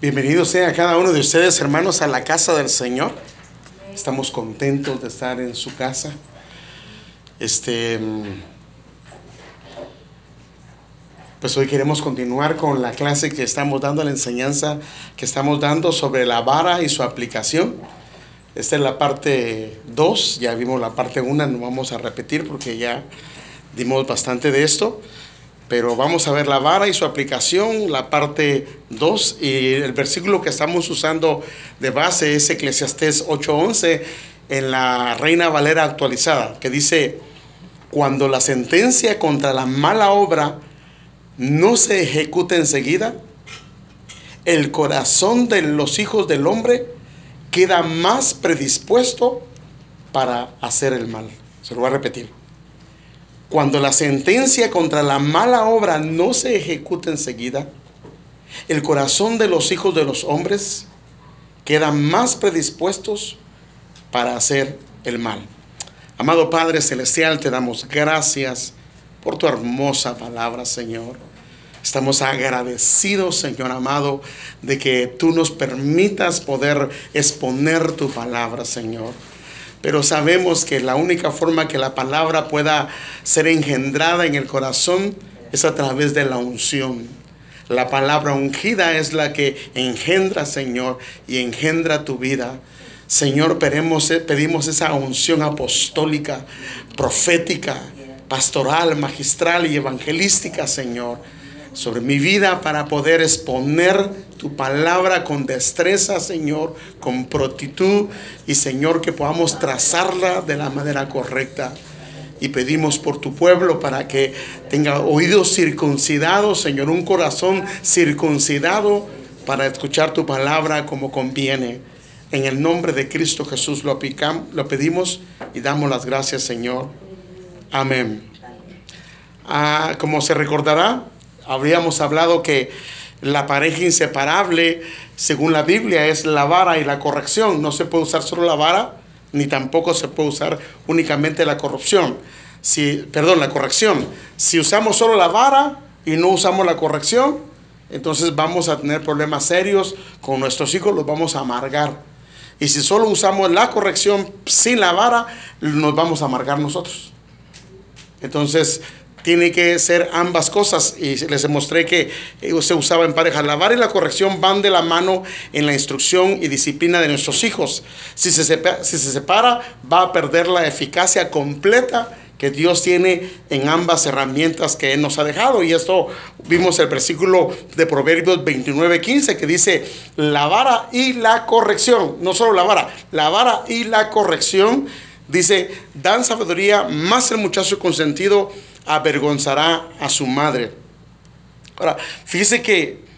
Bienvenidos a cada uno de ustedes, hermanos, a la casa del Señor. Estamos contentos de estar en su casa. Este, pues hoy queremos continuar con la clase que estamos dando, la enseñanza que estamos dando sobre la vara y su aplicación. Esta es la parte 2, ya vimos la parte 1, no vamos a repetir porque ya dimos bastante de esto pero vamos a ver la vara y su aplicación, la parte 2 y el versículo que estamos usando de base es Eclesiastés 8:11 en la Reina Valera actualizada, que dice, cuando la sentencia contra la mala obra no se ejecuta enseguida, el corazón de los hijos del hombre queda más predispuesto para hacer el mal. Se lo voy a repetir. Cuando la sentencia contra la mala obra no se ejecuta enseguida, el corazón de los hijos de los hombres queda más predispuestos para hacer el mal. Amado Padre Celestial, te damos gracias por tu hermosa palabra, Señor. Estamos agradecidos, Señor amado, de que tú nos permitas poder exponer tu palabra, Señor pero sabemos que la única forma que la palabra pueda ser engendrada en el corazón es a través de la unción. La palabra ungida es la que engendra, Señor, y engendra tu vida. Señor, pedimos, pedimos esa unción apostólica, profética, pastoral, magistral y evangelística, Señor sobre mi vida para poder exponer tu palabra con destreza, Señor, con prontitud y, Señor, que podamos trazarla de la manera correcta. Y pedimos por tu pueblo para que tenga oídos circuncidados, Señor, un corazón circuncidado para escuchar tu palabra como conviene. En el nombre de Cristo Jesús lo, pedimos y damos las gracias, Señor. Amén. Ah, como se recordará, habríamos hablado que la pareja inseparable, según la Biblia, es la vara y la corrección. No se puede usar solo la vara, ni tampoco se puede usar únicamente la corrupción. Si, perdón, la corrección. Si usamos solo la vara y no usamos la corrección, entonces vamos a tener problemas serios con nuestros hijos, los vamos a amargar. Y si solo usamos la corrección sin la vara, nos vamos a amargar nosotros. Entonces, tiene que ser ambas cosas y les demostré que eh, se usaba en pareja. La vara y la corrección van de la mano en la instrucción y disciplina de nuestros hijos. Si se, separa, si se separa, va a perder la eficacia completa que Dios tiene en ambas herramientas que Él nos ha dejado. Y esto vimos el versículo de Proverbios 29, 15 que dice, la vara y la corrección, no solo la vara, la vara y la corrección, dice, dan sabiduría más el muchacho consentido avergonzará a su madre. Ahora, fíjese que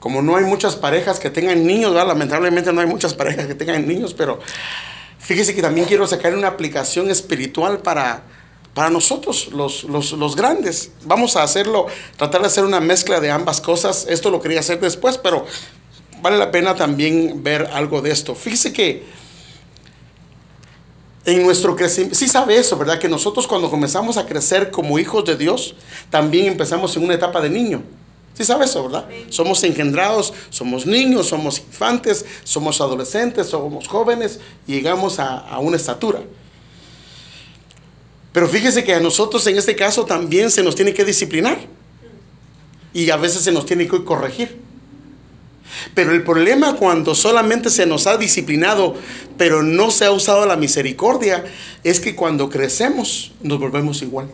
como no hay muchas parejas que tengan niños, lamentablemente no hay muchas parejas que tengan niños, pero fíjese que también quiero sacar una aplicación espiritual para, para nosotros, los, los, los, grandes. Vamos a hacerlo, tratar de hacer una mezcla de ambas cosas. Esto lo quería hacer después, pero vale la pena también ver algo de esto. Fíjese que en nuestro crecimiento, sí sabe eso, ¿verdad? Que nosotros cuando comenzamos a crecer como hijos de Dios, también empezamos en una etapa de niño. Sí sabe eso, ¿verdad? Somos engendrados, somos niños, somos infantes, somos adolescentes, somos jóvenes y llegamos a, a una estatura. Pero fíjese que a nosotros en este caso también se nos tiene que disciplinar y a veces se nos tiene que corregir. Pero el problema cuando solamente se nos ha disciplinado, pero no se ha usado la misericordia, es que cuando crecemos nos volvemos igual.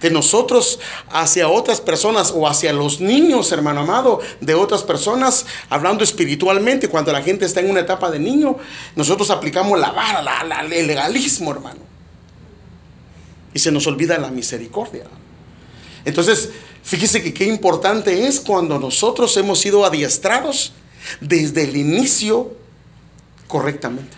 De nosotros hacia otras personas o hacia los niños, hermano amado, de otras personas, hablando espiritualmente, cuando la gente está en una etapa de niño, nosotros aplicamos la vara, el legalismo, hermano. Y se nos olvida la misericordia. Entonces, Fíjese que qué importante es cuando nosotros hemos sido adiestrados desde el inicio correctamente.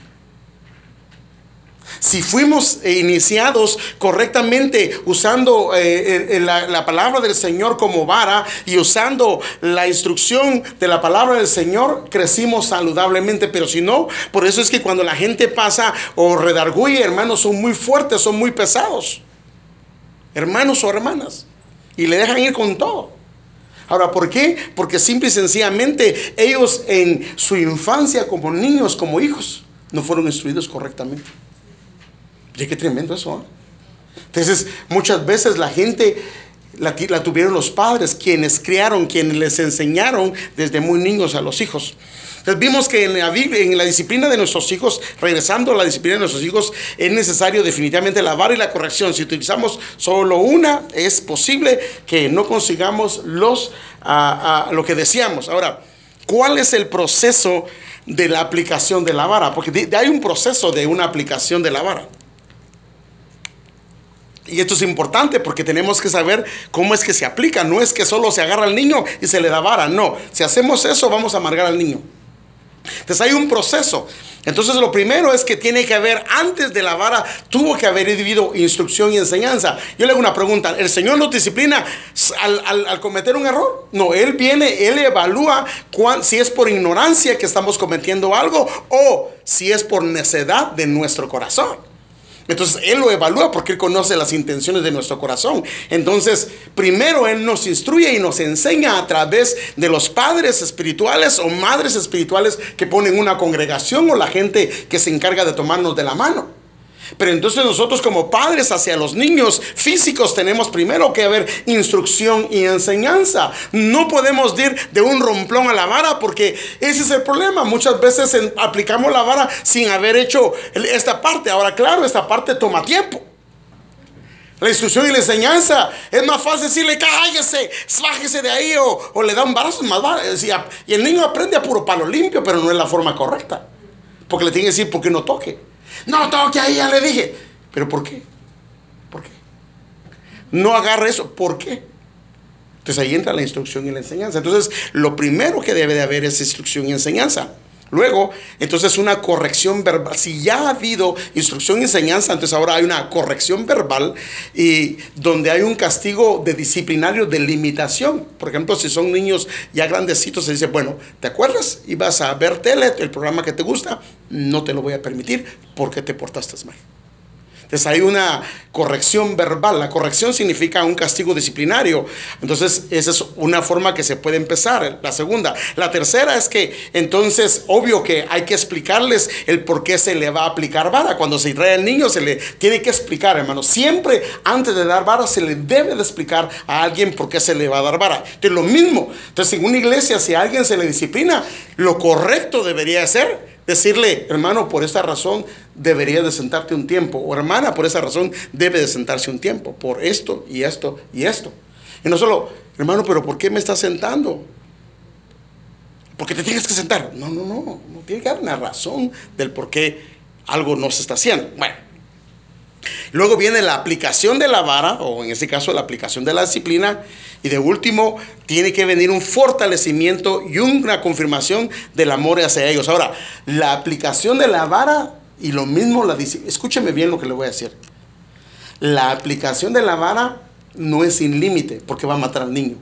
Si fuimos iniciados correctamente usando eh, la, la, palabra del Señor como vara y usando la instrucción de la palabra del Señor, crecimos saludablemente. Pero si no, por eso es que cuando la gente pasa o redarguye, hermanos, son muy fuertes, son muy pesados. Hermanos o hermanas y le dejan ir con todo. Ahora, ¿por qué? Porque simple y sencillamente ellos en su infancia como niños, como hijos, no fueron instruidos correctamente. Y qué tremendo eso. ¿eh? Entonces, muchas veces la gente la, la, tuvieron los padres, quienes criaron, quienes les enseñaron desde muy niños a los hijos. Entonces vimos que en la, disciplina de nuestros hijos, regresando a la disciplina de nuestros hijos, es necesario definitivamente la vara y la corrección. Si utilizamos solo una, es posible que no consigamos los, lo que deseamos. Ahora, ¿cuál es el proceso de la aplicación de la vara? Porque hay un proceso de una aplicación de la vara. Y esto es importante porque tenemos que saber cómo es que se aplica. No es que solo se agarra al niño y se le da vara. No, si hacemos eso vamos a amargar al niño. Entonces hay un proceso. Entonces lo primero es que tiene que haber, antes de la vara, tuvo que haber vivido instrucción y enseñanza. Yo le hago una pregunta, ¿el Señor nos disciplina al, al, cometer un error? No, Él viene, Él evalúa si es por ignorancia que estamos cometiendo algo o si es por necedad de nuestro corazón. Entonces Él lo evalúa porque Él conoce las intenciones de nuestro corazón. Entonces, primero Él nos instruye y nos enseña a través de los padres espirituales o madres espirituales que ponen una congregación o la gente que se encarga de tomarnos de la mano. Pero entonces nosotros como padres hacia los niños físicos tenemos primero que haber instrucción y enseñanza. No podemos ir de un romplón a la vara porque ese es el problema. Muchas veces aplicamos la vara sin haber hecho esta parte. Ahora claro, esta parte toma tiempo. La instrucción y la enseñanza. Es más fácil decirle, cállese, bájese de ahí o, o le da un barazo más Y el niño aprende a puro palo limpio, pero no es la forma correcta. Porque le tiene que decir, ¿por qué no toque? No toque ahí, ya le dije. ¿Pero por qué? ¿Por qué? No agarre eso. ¿Por qué? Entonces ahí entra la instrucción y la enseñanza. Entonces, lo primero que debe de haber es instrucción y enseñanza. Luego, entonces una corrección verbal. Si ya ha habido instrucción y enseñanza, entonces ahora hay una corrección verbal y donde hay un castigo de disciplinario de limitación. Por ejemplo, si son niños ya grandecitos, se dice, bueno, ¿te acuerdas? Ibas a ver tele, el programa que te gusta, no te lo voy a permitir porque te portaste mal. Entonces hay una corrección verbal. La corrección significa un castigo disciplinario. Entonces esa es una forma que se puede empezar. La segunda. La tercera es que entonces obvio que hay que explicarles el por qué se le va a aplicar vara. Cuando se trae al niño se le tiene que explicar, hermano. Siempre antes de dar vara se le debe de explicar a alguien por qué se le va a dar vara. Entonces lo mismo. Entonces en una iglesia si a alguien se le disciplina, lo correcto debería ser decirle, hermano, por esta razón debería de sentarte un tiempo, o hermana, por esa razón debe de sentarse un tiempo, por esto y esto y esto. Y no solo, hermano, pero ¿por qué me estás sentando? Porque te tienes que sentar. No, no, no, no tiene que haber una razón del por qué algo no se está haciendo. Bueno, luego viene la aplicación de la vara, o en este caso la aplicación de la disciplina, y de último, tiene que venir un fortalecimiento y una confirmación del amor hacia ellos. Ahora, la aplicación de la vara y lo mismo la dice. Escúcheme bien lo que le voy a decir. La aplicación de la vara no es sin límite porque va a matar al niño.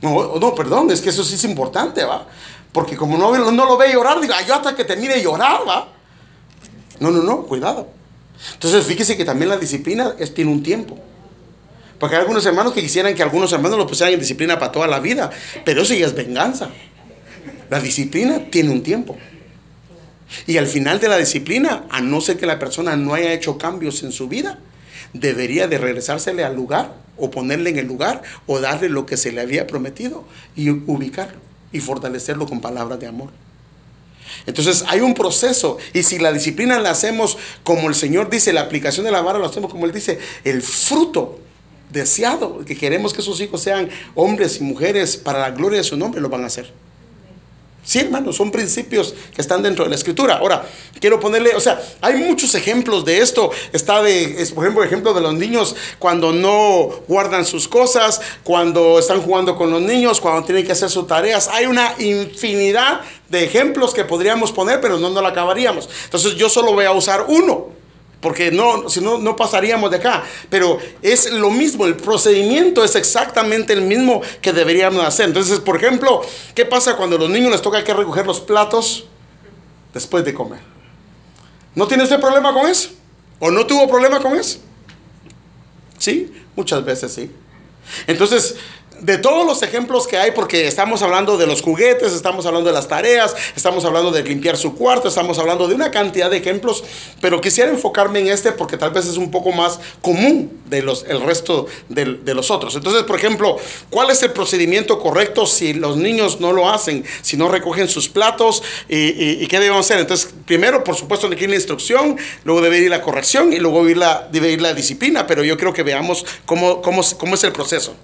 No, no, perdón, es que eso sí es importante, ¿va? Porque como no, no lo ve llorar, diga, yo hasta que termine llorar, ¿va? No, no, no, cuidado. Entonces, fíjese que también la disciplina tiene un tiempo. Porque hay algunos hermanos que quisieran que algunos hermanos lo pusieran en disciplina para toda la vida. Pero eso ya es venganza. La disciplina tiene un tiempo. Y al final de la disciplina, a no ser que la persona no haya hecho cambios en su vida, debería de regresársele al lugar o ponerle en el lugar o darle lo que se le había prometido y ubicarlo y fortalecerlo con palabras de amor. Entonces hay un proceso y si la disciplina la hacemos como el Señor dice, la aplicación de la vara lo hacemos como Él dice, el fruto deseado, que queremos que sus hijos sean hombres y mujeres para la gloria de su nombre, lo van a hacer. Sí, hermanos, son principios que están dentro de la escritura. Ahora, quiero ponerle, o sea, hay muchos ejemplos de esto. Está de, es, por ejemplo, ejemplo de los niños cuando no guardan sus cosas, cuando están jugando con los niños, cuando tienen que hacer sus tareas. Hay una infinidad de ejemplos que podríamos poner, pero no nos lo acabaríamos. Entonces, yo solo voy a usar uno. Porque no, si no, no pasaríamos de acá. Pero es lo mismo, el procedimiento es exactamente el mismo que deberíamos hacer. Entonces, por ejemplo, ¿qué pasa cuando a los niños les toca que recoger los platos después de comer? ¿No tiene usted problema con eso? ¿O no tuvo problema con eso? Sí, muchas veces sí. Entonces, de todos los ejemplos que hay, porque estamos hablando de los juguetes, estamos hablando de las tareas, estamos hablando de limpiar su cuarto, estamos hablando de una cantidad de ejemplos, pero quisiera enfocarme en este porque tal vez es un poco más común de los, el resto de, de los otros. Entonces, por ejemplo, ¿cuál es el procedimiento correcto si los niños no lo hacen, si no recogen sus platos y, y- qué debemos hacer? Entonces, primero, por supuesto, debe ir la instrucción, luego debe ir la corrección y luego ir la, debe ir la disciplina, pero yo creo que veamos cómo, cómo, cómo es el proceso.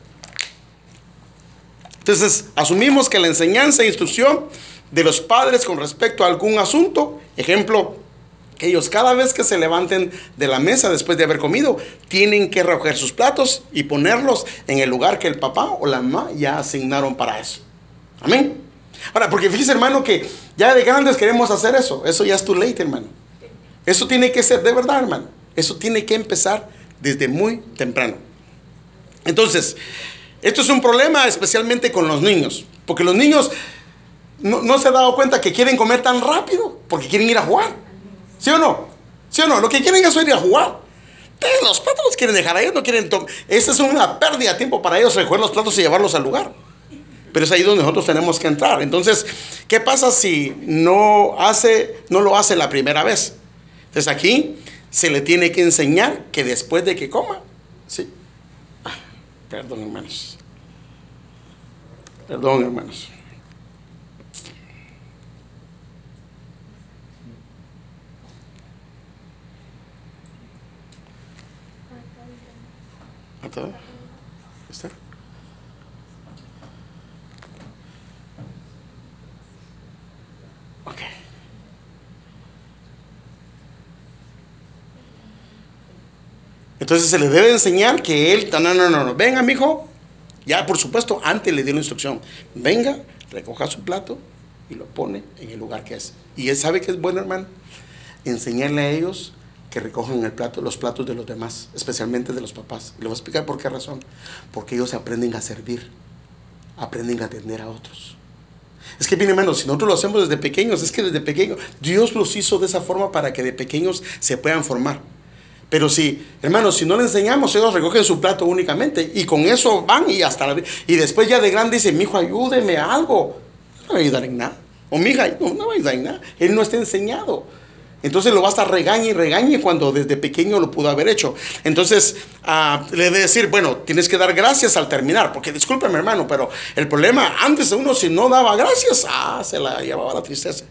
Entonces, asumimos que la enseñanza e instrucción de los padres con respecto a algún asunto, ejemplo, ellos cada vez que se levanten de la mesa después de haber comido, tienen que recoger sus platos y ponerlos en el lugar que el papá o la mamá ya asignaron para eso. Amén. Ahora, porque fíjese, hermano, que ya de grandes queremos hacer eso. Eso ya es too late, hermano. Eso tiene que ser, de verdad, hermano. Eso tiene que empezar desde muy temprano. Entonces, esto es un problema especialmente con los niños, porque los niños no, no se han dado cuenta que quieren comer tan rápido, porque quieren ir a jugar. ¿Sí o no? ¿Sí o no? Lo que quieren es ir a jugar. Entonces, los platos los quieren dejar ahí, no quieren tomar. Esta es una pérdida de tiempo para ellos recoger los platos y llevarlos al lugar. Pero es ahí donde nosotros tenemos que entrar. Entonces, ¿qué pasa si no, hace, no lo hace la primera vez? Entonces aquí se le tiene que enseñar que después de que coma, ¿sí? Perdón, hermanos. Perdón, hermanos. ¿Está? ¿Está? Ok. Entonces se le debe enseñar que él, no, no, no, no, venga, mijo. Ya, por supuesto, antes le dio la instrucción. Venga, recoja su plato y lo pone en el lugar que es. Y él sabe que es bueno, hermano. Enseñarle a ellos que recojan el plato, los platos de los demás, especialmente de los papás. Y le voy a explicar por qué razón. Porque ellos aprenden a servir, aprenden a atender a otros. Es que, bien hermano, si nosotros lo hacemos desde pequeños, es que desde pequeños, Dios los hizo de esa forma para que de pequeños se puedan formar. Pero si, hermanos, si no le enseñamos, ellos recogen su plato únicamente y con eso van y hasta la, y después ya de grande dice, mi hijo, ayúdeme a algo. No me va a ayudar en nada. O mi hija, no, no va a ayudar en nada. Él no está enseñado. Entonces lo va a regañe y regañe cuando desde pequeño lo pudo haber hecho. Entonces ah, le debe decir, bueno, tienes que dar gracias al terminar, porque discúlpeme hermano, pero el problema, antes uno si no daba gracias, ah, se la llevaba la tristeza.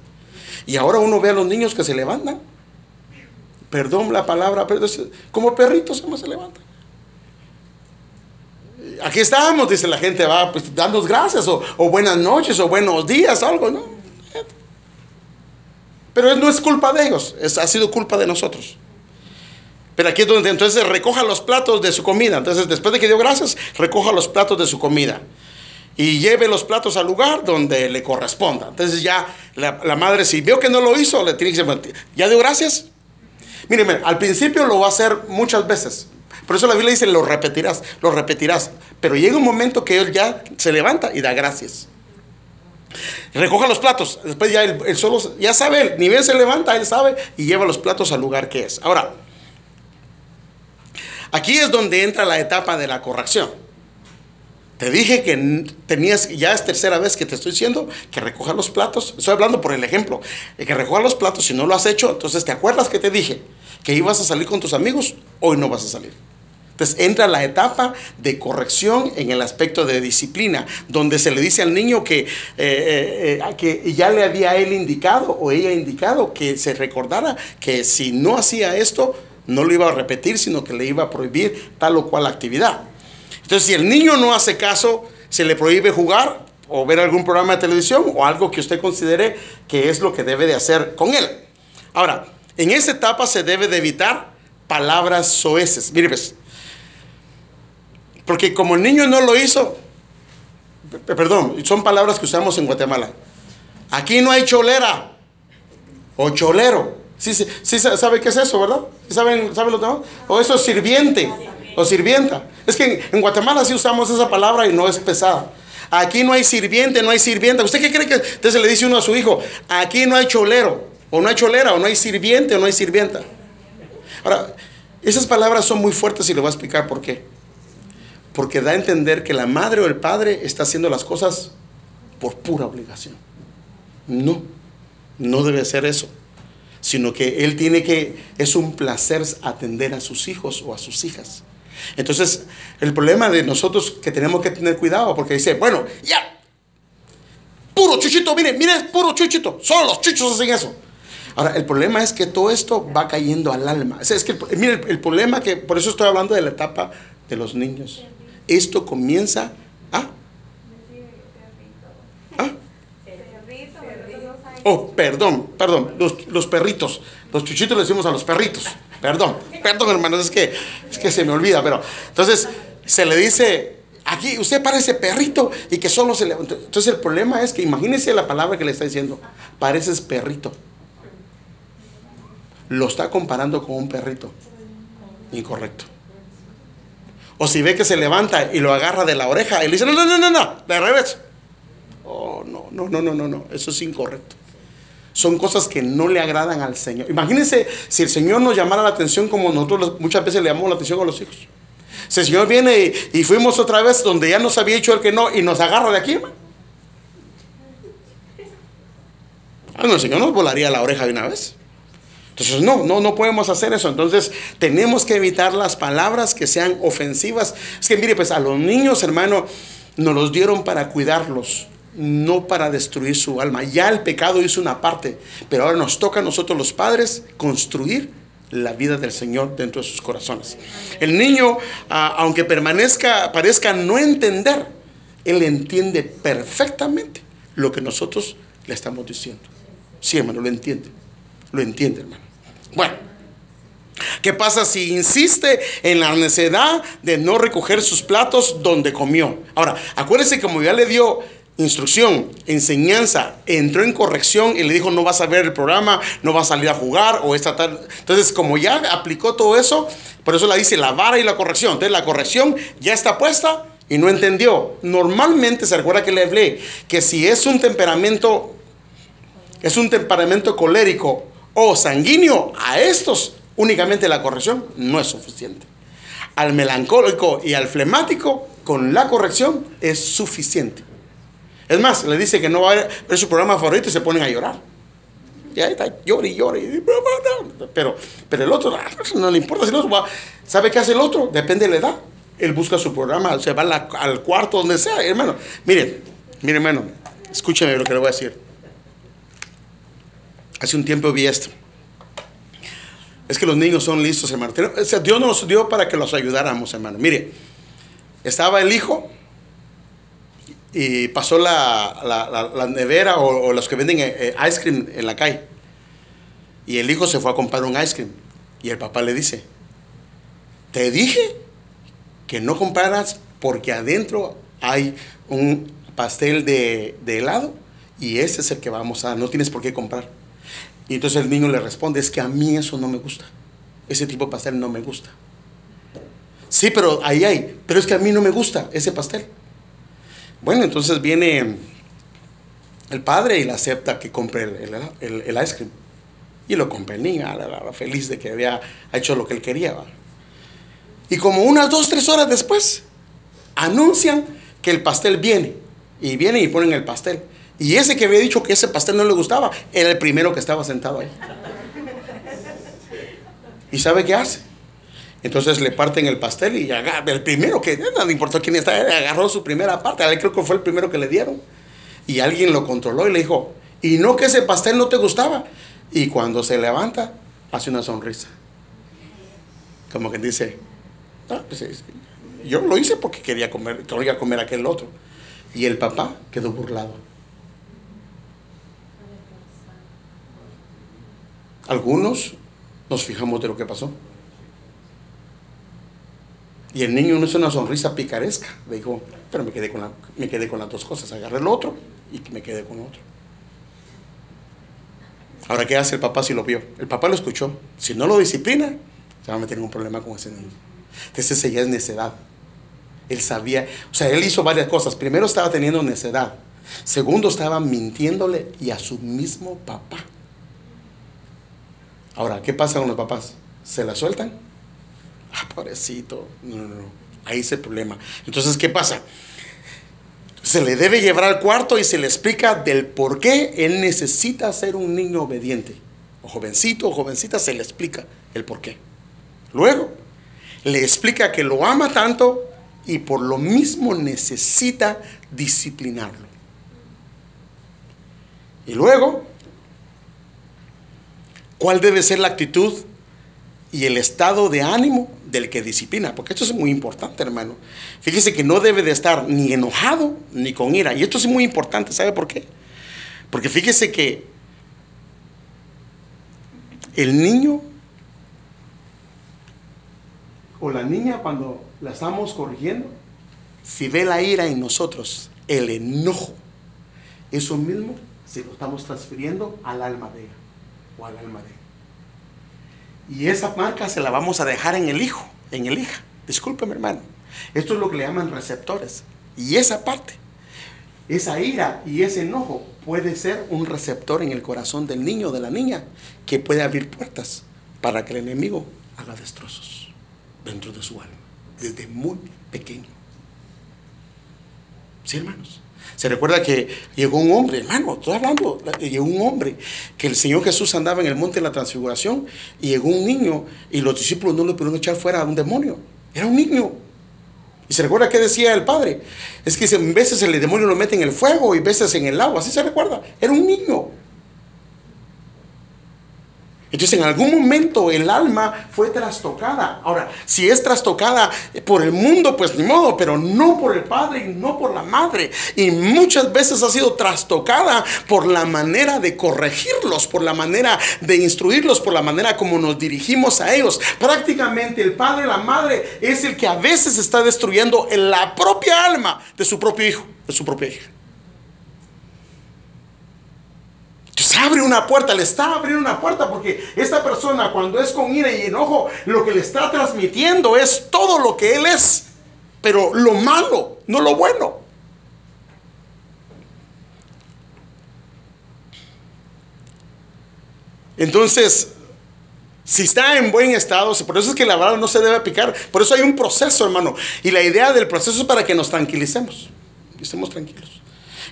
Y ahora uno ve a los niños que se levantan, perdón la palabra, pero como perritos se levantan. Aquí estamos, dice la gente, va, pues gracias, o, buenas noches, o buenos días, algo, ¿no? Pero no es culpa de ellos, es, ha sido culpa de nosotros. Pero aquí es donde entonces recoja los platos de su comida. Entonces, después de que dio gracias, recoja los platos de su comida. Y lleve los platos al lugar donde le corresponda. Entonces ya la, madre, si veo que no lo hizo, le tiene que decir, ¿ya dio gracias? Mire, al principio lo va a hacer muchas veces. Por eso la Biblia dice, lo repetirás, lo repetirás. Pero llega un momento que él ya se levanta y da gracias. Recoja los platos. Después ya él, solo, ya sabe, él, ni bien se levanta, él sabe y lleva los platos al lugar que es. Ahora, aquí es donde entra la etapa de la corrección. Te dije que tenías, ya es tercera vez que te estoy diciendo que recoja los platos. Estoy hablando por el ejemplo, de que recoja los platos. Si no lo has hecho, entonces te acuerdas que te dije que ibas a salir con tus amigos, hoy no vas a salir. Entonces entra la etapa de corrección en el aspecto de disciplina, donde se le dice al niño que, eh, eh, eh, que ya le había él indicado o ella indicado que se recordara que si no hacía esto, no lo iba a repetir, sino que le iba a prohibir tal o cual actividad. Entonces, si el niño no hace caso, se le prohíbe jugar o ver algún programa de televisión o algo que usted considere que es lo que debe de hacer con él. Ahora, en esa etapa se debe de evitar palabras soeces. Mire, pues, porque como el niño no lo hizo, perdón, son palabras que usamos en Guatemala. Aquí no hay cholera o cholero. Sí, sí, sí sabe qué es eso, ¿verdad? ¿Saben, ¿Saben lo demás? O eso es sirviente o sirvienta. Es que en, en, Guatemala sí usamos esa palabra y no es pesada. Aquí no hay sirviente, no hay sirvienta. ¿Usted qué cree que entonces le dice uno a su hijo? Aquí no hay cholero, o no hay cholera, o no hay sirviente, o no hay sirvienta. Ahora, esas palabras son muy fuertes y le voy a explicar por qué. Porque da a entender que la madre o el padre está haciendo las cosas por pura obligación. No, no debe ser eso. Sino que él tiene que, es un placer atender a sus hijos o a sus hijas. Entonces, el problema de nosotros que tenemos que tener cuidado, porque dice, bueno, ya, puro chuchito, mire, mire, puro chuchito, solo los chuchos hacen eso. Ahora, el problema es que todo esto va cayendo al alma. es que, mire, el, problema que, por eso estoy hablando de la etapa de los niños. Esto comienza a... ¿Ah? Oh, perdón, perdón, los, los perritos. Los chuchitos le decimos a los perritos. Perdón, perdón hermanos, es que, es que se me olvida, pero entonces se le dice, aquí usted parece perrito y que solo se le... Entonces el problema es que imagínese la palabra que le está diciendo, pareces perrito. Lo está comparando con un perrito. Incorrecto. O si ve que se levanta y lo agarra de la oreja y le dice, no, no, no, no, no, de revés. Oh, no, no, no, no, no, no, eso es incorrecto son cosas que no le agradan al Señor. Imagínense si el Señor nos llamara la atención como nosotros muchas veces le llamamos la atención a los hijos. Si el Señor viene y, fuimos otra vez donde ya nos había dicho el que no y nos agarra de aquí, ah, no, el Señor nos volaría la oreja de una vez. Entonces, no, no, no podemos hacer eso. Entonces, tenemos que evitar las palabras que sean ofensivas. Es que, mire, pues a los niños, hermano, nos los dieron para cuidarlos no para destruir su alma. Ya el pecado hizo una parte, pero ahora nos toca a nosotros los padres construir la vida del Señor dentro de sus corazones. El niño, ah, aunque permanezca, parezca no entender, él entiende perfectamente lo que nosotros le estamos diciendo. Sí, hermano, lo entiende. Lo entiende, hermano. Bueno, ¿qué pasa si insiste en la necesidad de no recoger sus platos donde comió? Ahora, acuérdese como ya le dio instrucción, enseñanza, entró en corrección y le dijo no vas a ver el programa, no vas a salir a jugar o esta tal. Entonces, como ya aplicó todo eso, por eso la dice la vara y la corrección. Entonces, la corrección ya está puesta y no entendió. Normalmente se recuerda que le hablé que si es un temperamento, es un temperamento colérico o sanguíneo, a estos únicamente la corrección no es suficiente. Al melancólico y al flemático, con la corrección es suficiente. Es más, le dice que no va a ver su programa favorito y se ponen a llorar. Y ahí está, llore y llore. Pero, pero el otro, ah, no le importa si el otro va. ¿Sabe qué hace el otro? Depende de la edad. Él busca su programa, se va al cuarto, donde sea, hermano. Miren, miren, hermano, escúcheme lo que le voy a decir. Hace un tiempo vi esto. Es que los niños son listos, hermano. Dios nos dio para que los ayudáramos, hermano. Mire, estaba el hijo y pasó la, nevera o, los que venden eh, eh, ice cream en la calle. Y el hijo se fue a comprar un ice cream. Y el papá le dice, te dije que no compraras porque adentro hay un pastel de, de helado y ese es el que vamos a, no tienes por qué comprar. Y entonces el niño le responde, es que a mí eso no me gusta. Ese tipo de pastel no me gusta. Sí, pero ahí hay, pero es que a mí no me gusta ese pastel. Bueno, entonces viene el padre y le acepta que compre el, ice cream. Y lo compra el niño, feliz de que había hecho lo que él quería. Y como unas dos, tres horas después, anuncian que el pastel viene. Y vienen y ponen el pastel. Y ese que había dicho que ese pastel no le gustaba, era el primero que estaba sentado ahí. ¿Y sabe qué hace? Entonces le parten el pastel y el primero que, no importó quién está, agarró su primera parte, creo que fue el primero que le dieron. Y alguien lo controló y le dijo, y no que ese pastel no te gustaba. Y cuando se levanta, hace una sonrisa. Como que dice, ah, pues, yo lo hice porque quería comer, quería comer aquel otro. Y el papá quedó burlado. Algunos nos fijamos de lo que pasó. Y el niño no es una sonrisa picaresca. Le dijo, pero me quedé, con me quedé con las dos cosas. Agarré el otro y me quedé con otro. Ahora, ¿qué hace el papá si lo vio? El papá lo escuchó. Si no lo disciplina, se va a meter en un problema con ese niño. Entonces, ya es necedad. Él sabía, o sea, él hizo varias cosas. Primero estaba teniendo necedad. Segundo, estaba mintiéndole y a su mismo papá. Ahora, ¿qué pasa con los papás? ¿Se la sueltan? ah, pobrecito, no, no, no, Ahí es el problema. Entonces, ¿qué pasa? Se le debe llevar al cuarto y se le explica del por qué él necesita ser un niño obediente. O jovencito o jovencita se le explica el por qué. Luego, le explica que lo ama tanto y por lo mismo necesita disciplinarlo. Y luego, ¿cuál debe ser la actitud y el estado de ánimo del que disciplina? Porque esto es muy importante, hermano. Fíjese que no debe de estar ni enojado ni con ira. Y esto es muy importante, ¿sabe por qué? Porque fíjese que el niño o la niña cuando la estamos corrigiendo, si ve la ira en nosotros, el enojo, eso mismo se lo estamos transfiriendo al alma de ella o al alma de él. Y esa marca se la vamos a dejar en el hijo, en el hija. Discúlpeme, hermano. Esto es lo que le llaman receptores. Y esa parte, esa ira y ese enojo puede ser un receptor en el corazón del niño o de la niña que puede abrir puertas para que el enemigo haga destrozos dentro de su alma, desde muy pequeño. Sí, hermanos. Se recuerda que llegó un hombre, hermano, estoy hablando, llegó un hombre, que el Señor Jesús andaba en el monte de la transfiguración y llegó un niño y los discípulos no le pudieron echar fuera a un demonio. Era un niño. Y se recuerda que decía el padre. Es que en veces el demonio lo mete en el fuego y veces en el agua. Así se recuerda. Era un niño. Entonces en algún momento el alma fue trastocada. Ahora, si es trastocada por el mundo, pues ni modo, pero no por el padre y no por la madre. Y muchas veces ha sido trastocada por la manera de corregirlos, por la manera de instruirlos, por la manera como nos dirigimos a ellos. Prácticamente el padre la madre es el que a veces está destruyendo la propia alma de su propio hijo, de su propia hija. Abre una puerta, le está abriendo una puerta porque esta persona cuando es con ira y enojo, lo que le está transmitiendo es todo lo que él es, pero lo malo, no lo bueno. Entonces, si está en buen estado, por eso es que la vara no se debe picar, por eso hay un proceso, hermano. Y la idea del proceso es para que nos tranquilicemos y estemos tranquilos.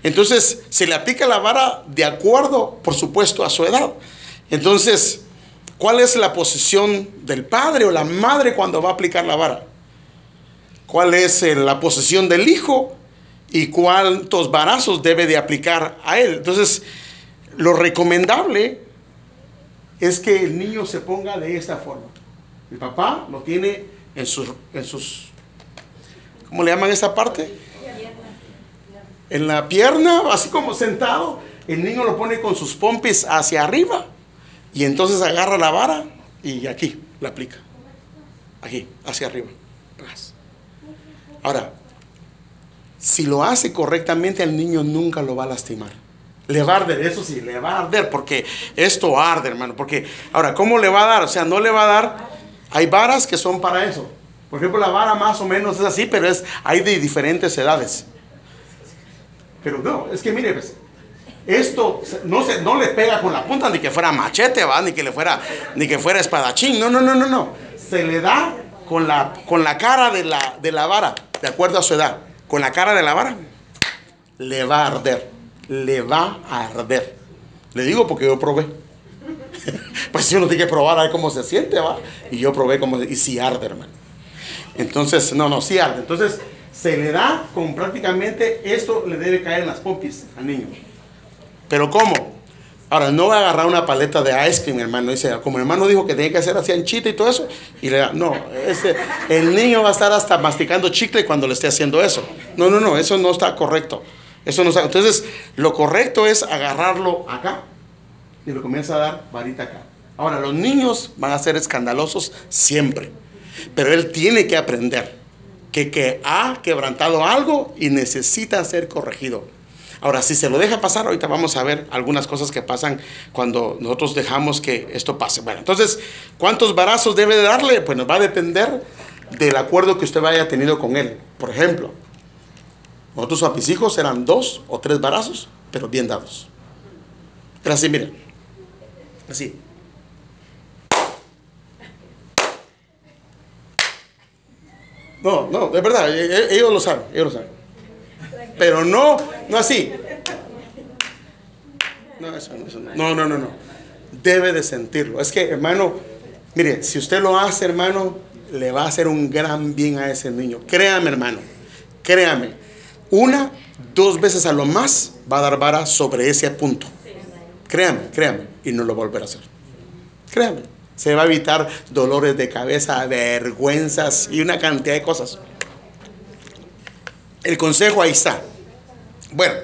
Entonces se le aplica la vara de acuerdo, por supuesto, a su edad. Entonces, ¿cuál es la posición del padre o la madre cuando va a aplicar la vara? ¿Cuál es eh, la posición del hijo y cuántos varazos debe de aplicar a él? Entonces, lo recomendable es que el niño se ponga de esta forma. El papá lo tiene en sus, en sus ¿cómo le llaman esa parte? En la pierna, así como sentado. El niño lo pone con sus pompis hacia arriba y entonces agarra la vara y aquí la aplica. Aquí, hacia arriba. Ahora, si lo hace correctamente, el niño nunca lo va a lastimar. Le va a arder, eso sí, le va a arder, porque esto arde, hermano. Porque, ahora, ¿cómo le va a dar? O sea, no le va a dar. Hay varas que son para eso. Por ejemplo, la vara más o menos es así, pero es, hay de diferentes edades. Pero no, es que mire, pues, esto no, se, no le pega con la punta ni que fuera machete, ¿va? Ni que le fuera, ni que fuera espadachín. No, no, no, no, no. Se le da con la, con la cara de la, de la vara, de acuerdo a su edad. Con la cara de la vara, le va a arder. Le va a arder. Le digo porque yo probé. pues si uno tiene que probar a ver cómo se siente, ¿va? Y yo probé cómo, y si arde, hermano. Entonces, no, no, sí arde. Entonces, se le da con prácticamente esto le debe caer en las pompis al niño. Pero ¿cómo? Ahora, no va a agarrar una paleta de ice cream, hermano. Dice, como el hermano dijo que tenía que hacer así anchita y todo eso, y le da, no, ese, el niño va a estar hasta masticando chicle cuando le esté haciendo eso. No, no, no, eso no está correcto. Eso no está. Entonces, lo correcto es agarrarlo acá y lo comienza a dar varita acá. Ahora, los niños van a ser escandalosos siempre, pero él tiene que aprender que, ha quebrantado algo y necesita ser corregido. Ahora, si se lo deja pasar, ahorita vamos a ver algunas cosas que pasan cuando nosotros dejamos que esto pase. Bueno, entonces, ¿cuántos barazos debe darle? Pues nos va a depender del acuerdo que usted vaya tenido con él. Por ejemplo, nosotros a mis hijos eran dos o tres barazos, pero bien dados. Era así, miren. Así. No, no, de verdad, e- e- ellos lo saben, ellos lo saben. Pero no, no así. No, eso, eso. No, no, no, no. Debe de sentirlo. Es que, hermano, mire, si usted lo hace, hermano, le va a hacer un gran bien a ese niño. Créame, hermano. Créame. Una, dos veces a lo más va a dar vara sobre ese punto. Créame, créame. Y no lo volverá a hacer. Créame. Se va a evitar dolores de cabeza, vergüenzas y una cantidad de cosas. El consejo ahí está. Bueno,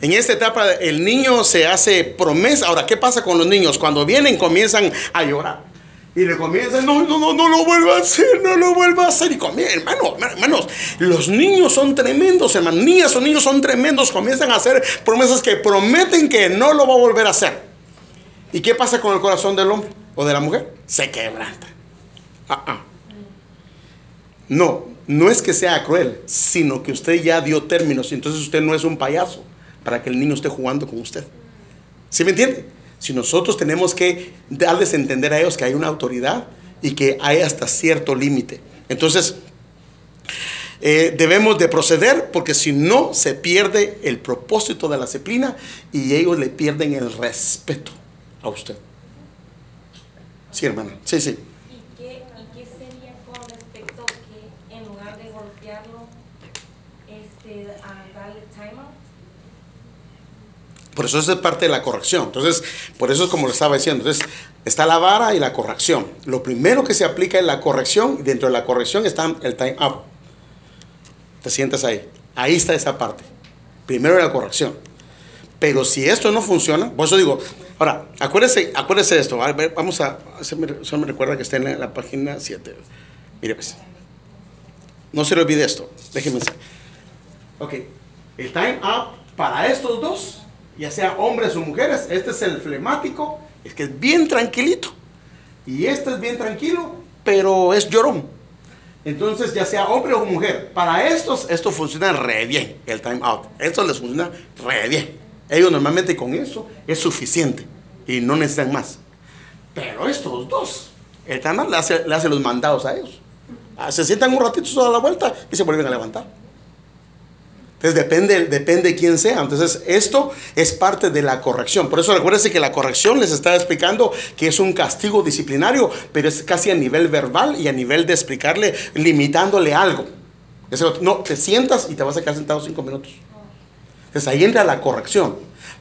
en esta etapa el niño se hace promesa. Ahora, ¿qué pasa con los niños? Cuando vienen comienzan a llorar. Y le comienzan, no, no, no, no lo vuelva a hacer, no lo vuelva a hacer. Y comienzan, hermano, hermanos, los niños son tremendos, hermanos. Niñas o niños son tremendos. Comienzan a hacer promesas que prometen que no lo va a volver a hacer. ¿Y qué pasa con el corazón del hombre o de la mujer? Se quebranta. Ah, ah. No, no es que sea cruel, sino que usted ya dio términos. y Entonces usted no es un payaso para que el niño esté jugando con usted. ¿Sí me entiende? Si nosotros tenemos que darles a entender a ellos que hay una autoridad y que hay hasta cierto límite. Entonces, eh, debemos de proceder porque si no se pierde el propósito de la disciplina y ellos le pierden el respeto a usted. Sí, hermana. Sí, sí. ¿Y qué, ¿Y qué sería con respecto que en lugar de golpearlo, este, a darle time out? Por eso es parte de la corrección. Entonces, por eso es como lo estaba diciendo. Entonces, está la vara y la corrección. Lo primero que se aplica es la corrección y dentro de la corrección está el time up. Te sientas ahí. Ahí está esa parte. Primero la corrección. Pero si esto no funciona, por eso digo, ahora, acuérdese, acuérdese de esto. A ver, vamos a, eso me, eso me recuerda que está en la, la página 7. Mire pues. No se le olvide esto. Déjenme. Ok. El time up para estos dos, ya sea hombres o mujeres, este es el flemático, el que es bien tranquilito. Y este es bien tranquilo, pero es llorón. Entonces, ya sea hombre o mujer, para estos, esto funciona re bien, el time out. Esto les funciona re bien. Ellos normalmente con eso es suficiente y no necesitan más. Pero estos dos, el out le hace, le hace los mandados a ellos. Ah, Se sientan un ratito solo a la vuelta y se vuelven a levantar. Entonces depende, depende de quién sea. Entonces esto es parte de la corrección. Por eso recuérdense que la corrección les está explicando que es un castigo disciplinario, pero es casi a nivel verbal y a nivel de explicarle, limitándole algo. No, te sientas y te vas a quedar sentado cinco minutos. Entonces ahí entra la corrección.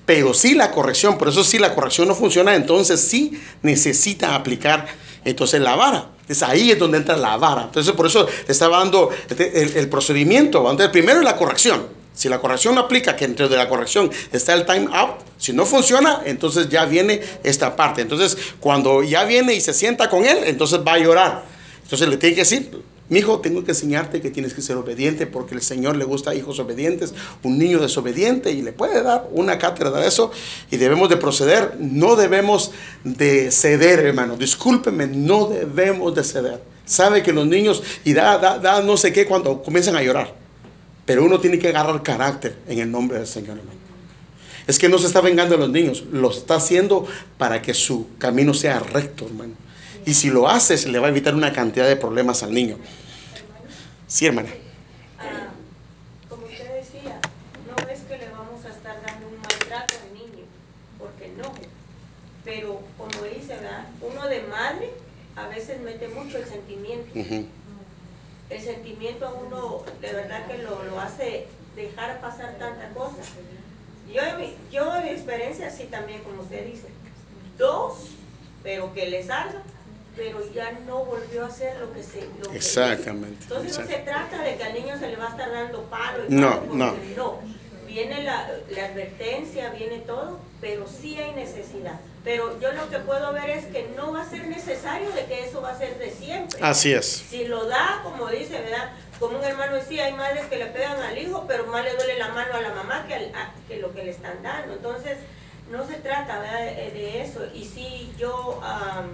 Pero si la corrección, por eso si la corrección no funciona, entonces sí necesita aplicar entonces la vara. Entonces ahí es donde entra la vara. Entonces por eso te estaba dando el, el procedimiento. Entonces, primero es la corrección. Si la corrección no aplica, que dentro de la corrección está el time out, si no funciona, entonces ya viene esta parte. Entonces cuando ya viene y se sienta con él, entonces va a llorar. Entonces le tiene que decir, mi hijo, tengo que enseñarte que tienes que ser obediente porque el Señor le gusta a hijos obedientes, un niño desobediente y le puede dar una cátedra de eso y debemos de proceder, no debemos de ceder, hermano, discúlpeme, no debemos de ceder. Sabe que los niños y da, da, da no sé qué cuando comienzan a llorar, pero uno tiene que agarrar carácter en el nombre del Señor, hermano. Es que no se está vengando de los niños, lo está haciendo para que su camino sea recto, hermano. Y si lo haces, le va a evitar una cantidad de problemas al niño. Sí, hermana. Ah, como usted decía, no es que le vamos a estar dando un maltrato al niño, porque no. Pero como dice, ¿verdad? Uno de madre a veces mete mucho el sentimiento. El sentimiento a uno de verdad que lo, lo hace dejar pasar tanta cosa. Yo, yo en mi experiencia, sí también, como usted dice, dos, pero que le salga, pero ya no volvió a hacer lo que se... Lo que hizo. Exactamente, Entonces no se trata de que al niño se le va a estar dando palo y No, palo, no. no. Viene la, la advertencia, viene todo, pero sí hay necesidad. Pero yo lo que puedo ver es que no va a ser necesario de que eso va a ser de siempre. Así es. Si lo da, como dice, ¿verdad? Como un hermano decía, hay madres que le pegan al hijo, pero más le duele la mano a la mamá que, al- a- que lo que le están dando. Entonces, no se trata, ¿verdad? De, de eso. Y sí, yo am,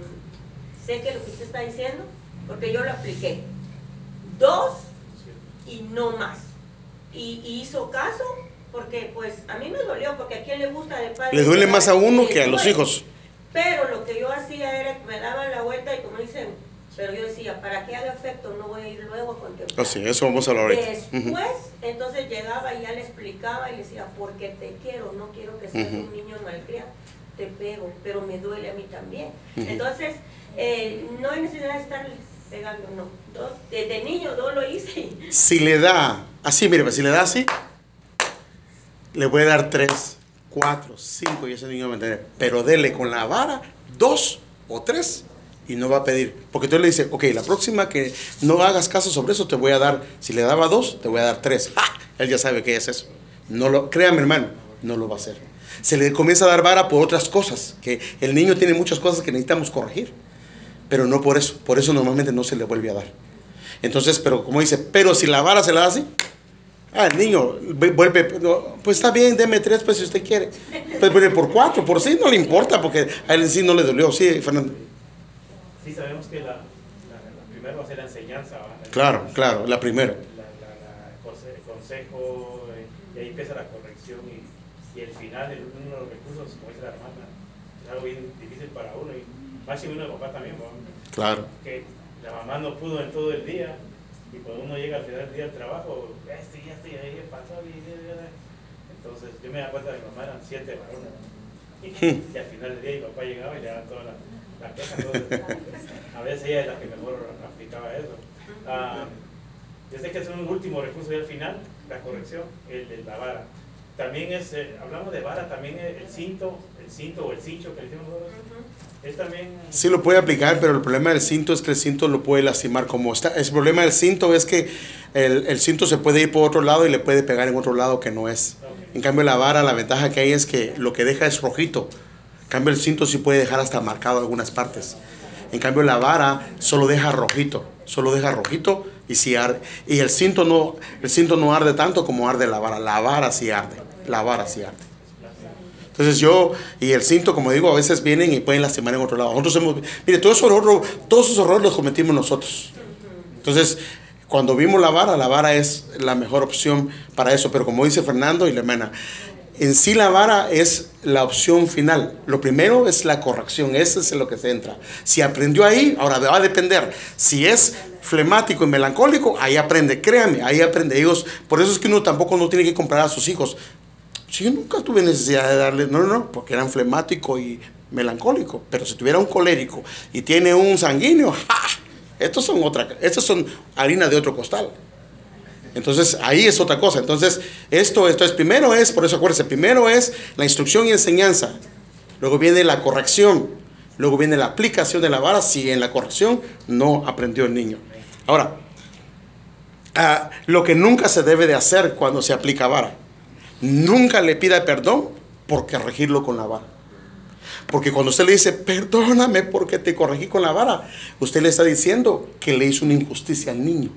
sé que lo que usted está diciendo, porque yo lo apliqué. Dos y no más. Y, y hizo caso, porque pues a mí me dolió, porque a quién le gusta de padre. Le duele más a uno que a los hijos. Pero lo que yo hacía era que me daban la vuelta y como dicen, Pero yo decía, para que haga efecto no voy a ir luego a contemplar. Oh, sí, eso vamos a hablar ahorita. Después, Ujú. entonces llegaba y ya le explicaba y le decía, porque te quiero, no quiero que seas Ujú. un niño malcriado, te pego, pero me duele a mí también. Ujú. Entonces, eh, no necesidad de estarles pegando, no. Dos, desde niño yo lo hice. Si le da, así, mire, si le da así, le voy a dar tres, cuatro, cinco y ese niño va a entender. Pero dele con la vara dos o tres y no va a pedir. Porque tú le dices, ok, la próxima que no hagas caso sobre eso, te voy a dar, si le daba dos, te voy a dar tres. Él ya sabe qué es eso. No lo, créame hermano, no lo va a hacer. Se le comienza a dar vara por otras cosas, que el niño tiene muchas cosas que necesitamos corregir. Pero no por eso, por eso normalmente no se le vuelve a dar. Entonces, pero como dice, pero si la vara se la da así, ah, el niño vu- vuelve, no, pues está bien, deme tres, pues si usted quiere. Pues vuelve por cuatro, por sí no le importa, porque a él en sí no le dolió, sí, Fernando. Sí, sabemos que la, la, la primero va a ser la enseñanza. Claro, enseñanza, claro, la primera. El consejo, eh, y ahí empieza la corrección. Y, y el final, el, uno de los recursos, como dice la hermana, es algo bien difícil para uno. Y máximo uno de papá también. Claro. que la mamá no pudo en todo el día. Y cuando uno llega al final del día del trabajo, este y este y ahí pasó. Entonces yo me da cuenta que mi mamá eran siete varones. ¿no? Y, al final del día mi papá llegaba y le daba toda la, la queja. Entonces, a veces ella es la que mejor aplicaba eso. Ah, yo sé que es un último recurso y al final, la corrección, el de la vara. También es, eh, hablamos de vara, también el, el cinto, el cinto o el cincho que le decimos nosotros, es también... Sí lo puede aplicar, pero el problema del cinto es que el cinto lo puede lastimar como está. El problema del cinto es que el, el cinto se puede ir por otro lado y le puede pegar en otro lado que no es. En cambio la vara, la ventaja que hay es que lo que deja es rojito. En cambio el cinto sí puede dejar hasta marcado algunas partes. En cambio la vara solo deja rojito, solo deja rojito y sí arde. Y el cinto no, el cinto no arde tanto como arde la vara. La vara sí arde, la vara sí arde. Entonces yo y el cinto, como digo, a veces vienen y pueden lastimar en otro lado. Nosotros hemos, mire, esos errores, todos esos errores los cometimos nosotros. Entonces, cuando vimos la vara, la vara es la mejor opción para eso. Pero como dice Fernando y la hermana, en sí la vara es la opción final. Lo primero es la corrección, eso es en lo que se entra. Si aprendió ahí, ahora va a depender. Si es flemático y melancólico, ahí aprende, créame, ahí aprende. Ellos, por eso es que uno tampoco no tiene que comprar a sus hijos. Si yo nunca tuve necesidad de darle, no, no, porque eran flemático y melancólico. Pero si tuviera un colérico y tiene un sanguíneo, ¡ja! Estos son otra, estos son harina de otro costal. Entonces ahí es otra cosa. Entonces esto, esto es primero es, por eso acuérdense, primero es la instrucción y enseñanza. Luego viene la corrección. Luego viene la aplicación de la vara si en la corrección no aprendió el niño. Ahora, ah, lo que nunca se debe de hacer cuando se aplica vara. Nunca le pida perdón por corregirlo con la vara. Porque cuando usted le dice, perdóname porque te corregí con la vara, usted le está diciendo que le hizo una injusticia al niño.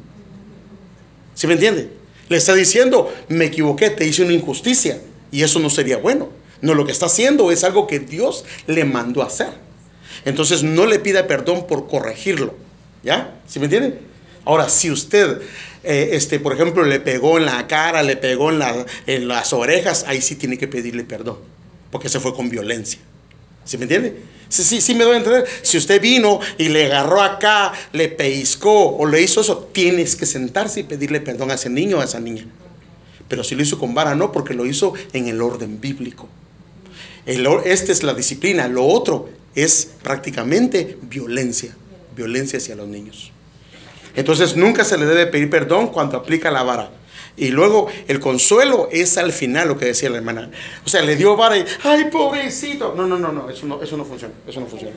¿Sí me entiende? Le está diciendo, me equivoqué, te hice una injusticia. Y eso no sería bueno. No, lo que está haciendo es algo que Dios le mandó a hacer. Entonces no le pida perdón por corregirlo. ¿Ya? ¿Sí me entiende? Ahora, si usted, eh, este, por ejemplo, le pegó en la cara, le pegó en, la- en las orejas, ahí sí tiene que pedirle perdón. Porque se fue con violencia. ¿Sí me entiende? Sí, sí, sí me doy a entender. Si usted vino y le agarró acá, le pellizcó o le hizo eso, tienes que sentarse y pedirle perdón a ese niño o a esa niña. Pero si lo hizo con vara, no, porque lo hizo en el orden bíblico. El esta es la disciplina. Lo otro es prácticamente violencia. Violencia hacia los niños. Entonces nunca se le debe pedir perdón cuando aplica la vara. Y luego el consuelo es al final lo que decía la hermana. O sea, le dio vara y, ay, pobrecito. No, no, no, no, eso no, eso no funciona. Eso no funciona.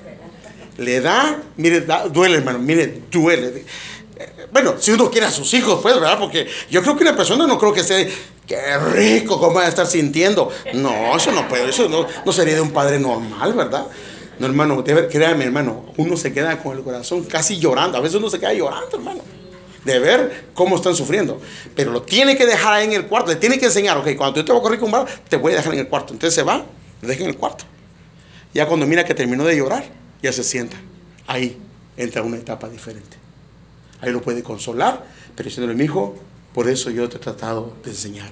Le da, mire, da- duele, hermano, mire, duele. Eh, Bueno, si uno quiere a sus hijos, pues, ¿verdad? Porque yo creo que una persona no creo que esté, qué rico, cómo va a estar sintiendo. No, eso no puede, eso no, no sería de un padre normal, ¿verdad? No, hermano, créame, hermano, uno se queda con el corazón casi llorando. A veces uno se queda llorando, hermano de ver cómo están sufriendo. Pero lo tiene que dejar ahí en el cuarto, le tiene que enseñar, ok, cuando yo te voy a correr con vara, te voy a dejar en el cuarto. Entonces se va, lo deja en el cuarto. Ya cuando mira que terminó de llorar, ya se sienta. Ahí entra una etapa diferente. Ahí lo puede consolar, pero diciéndole, mi hijo, por eso yo te he tratado de enseñar.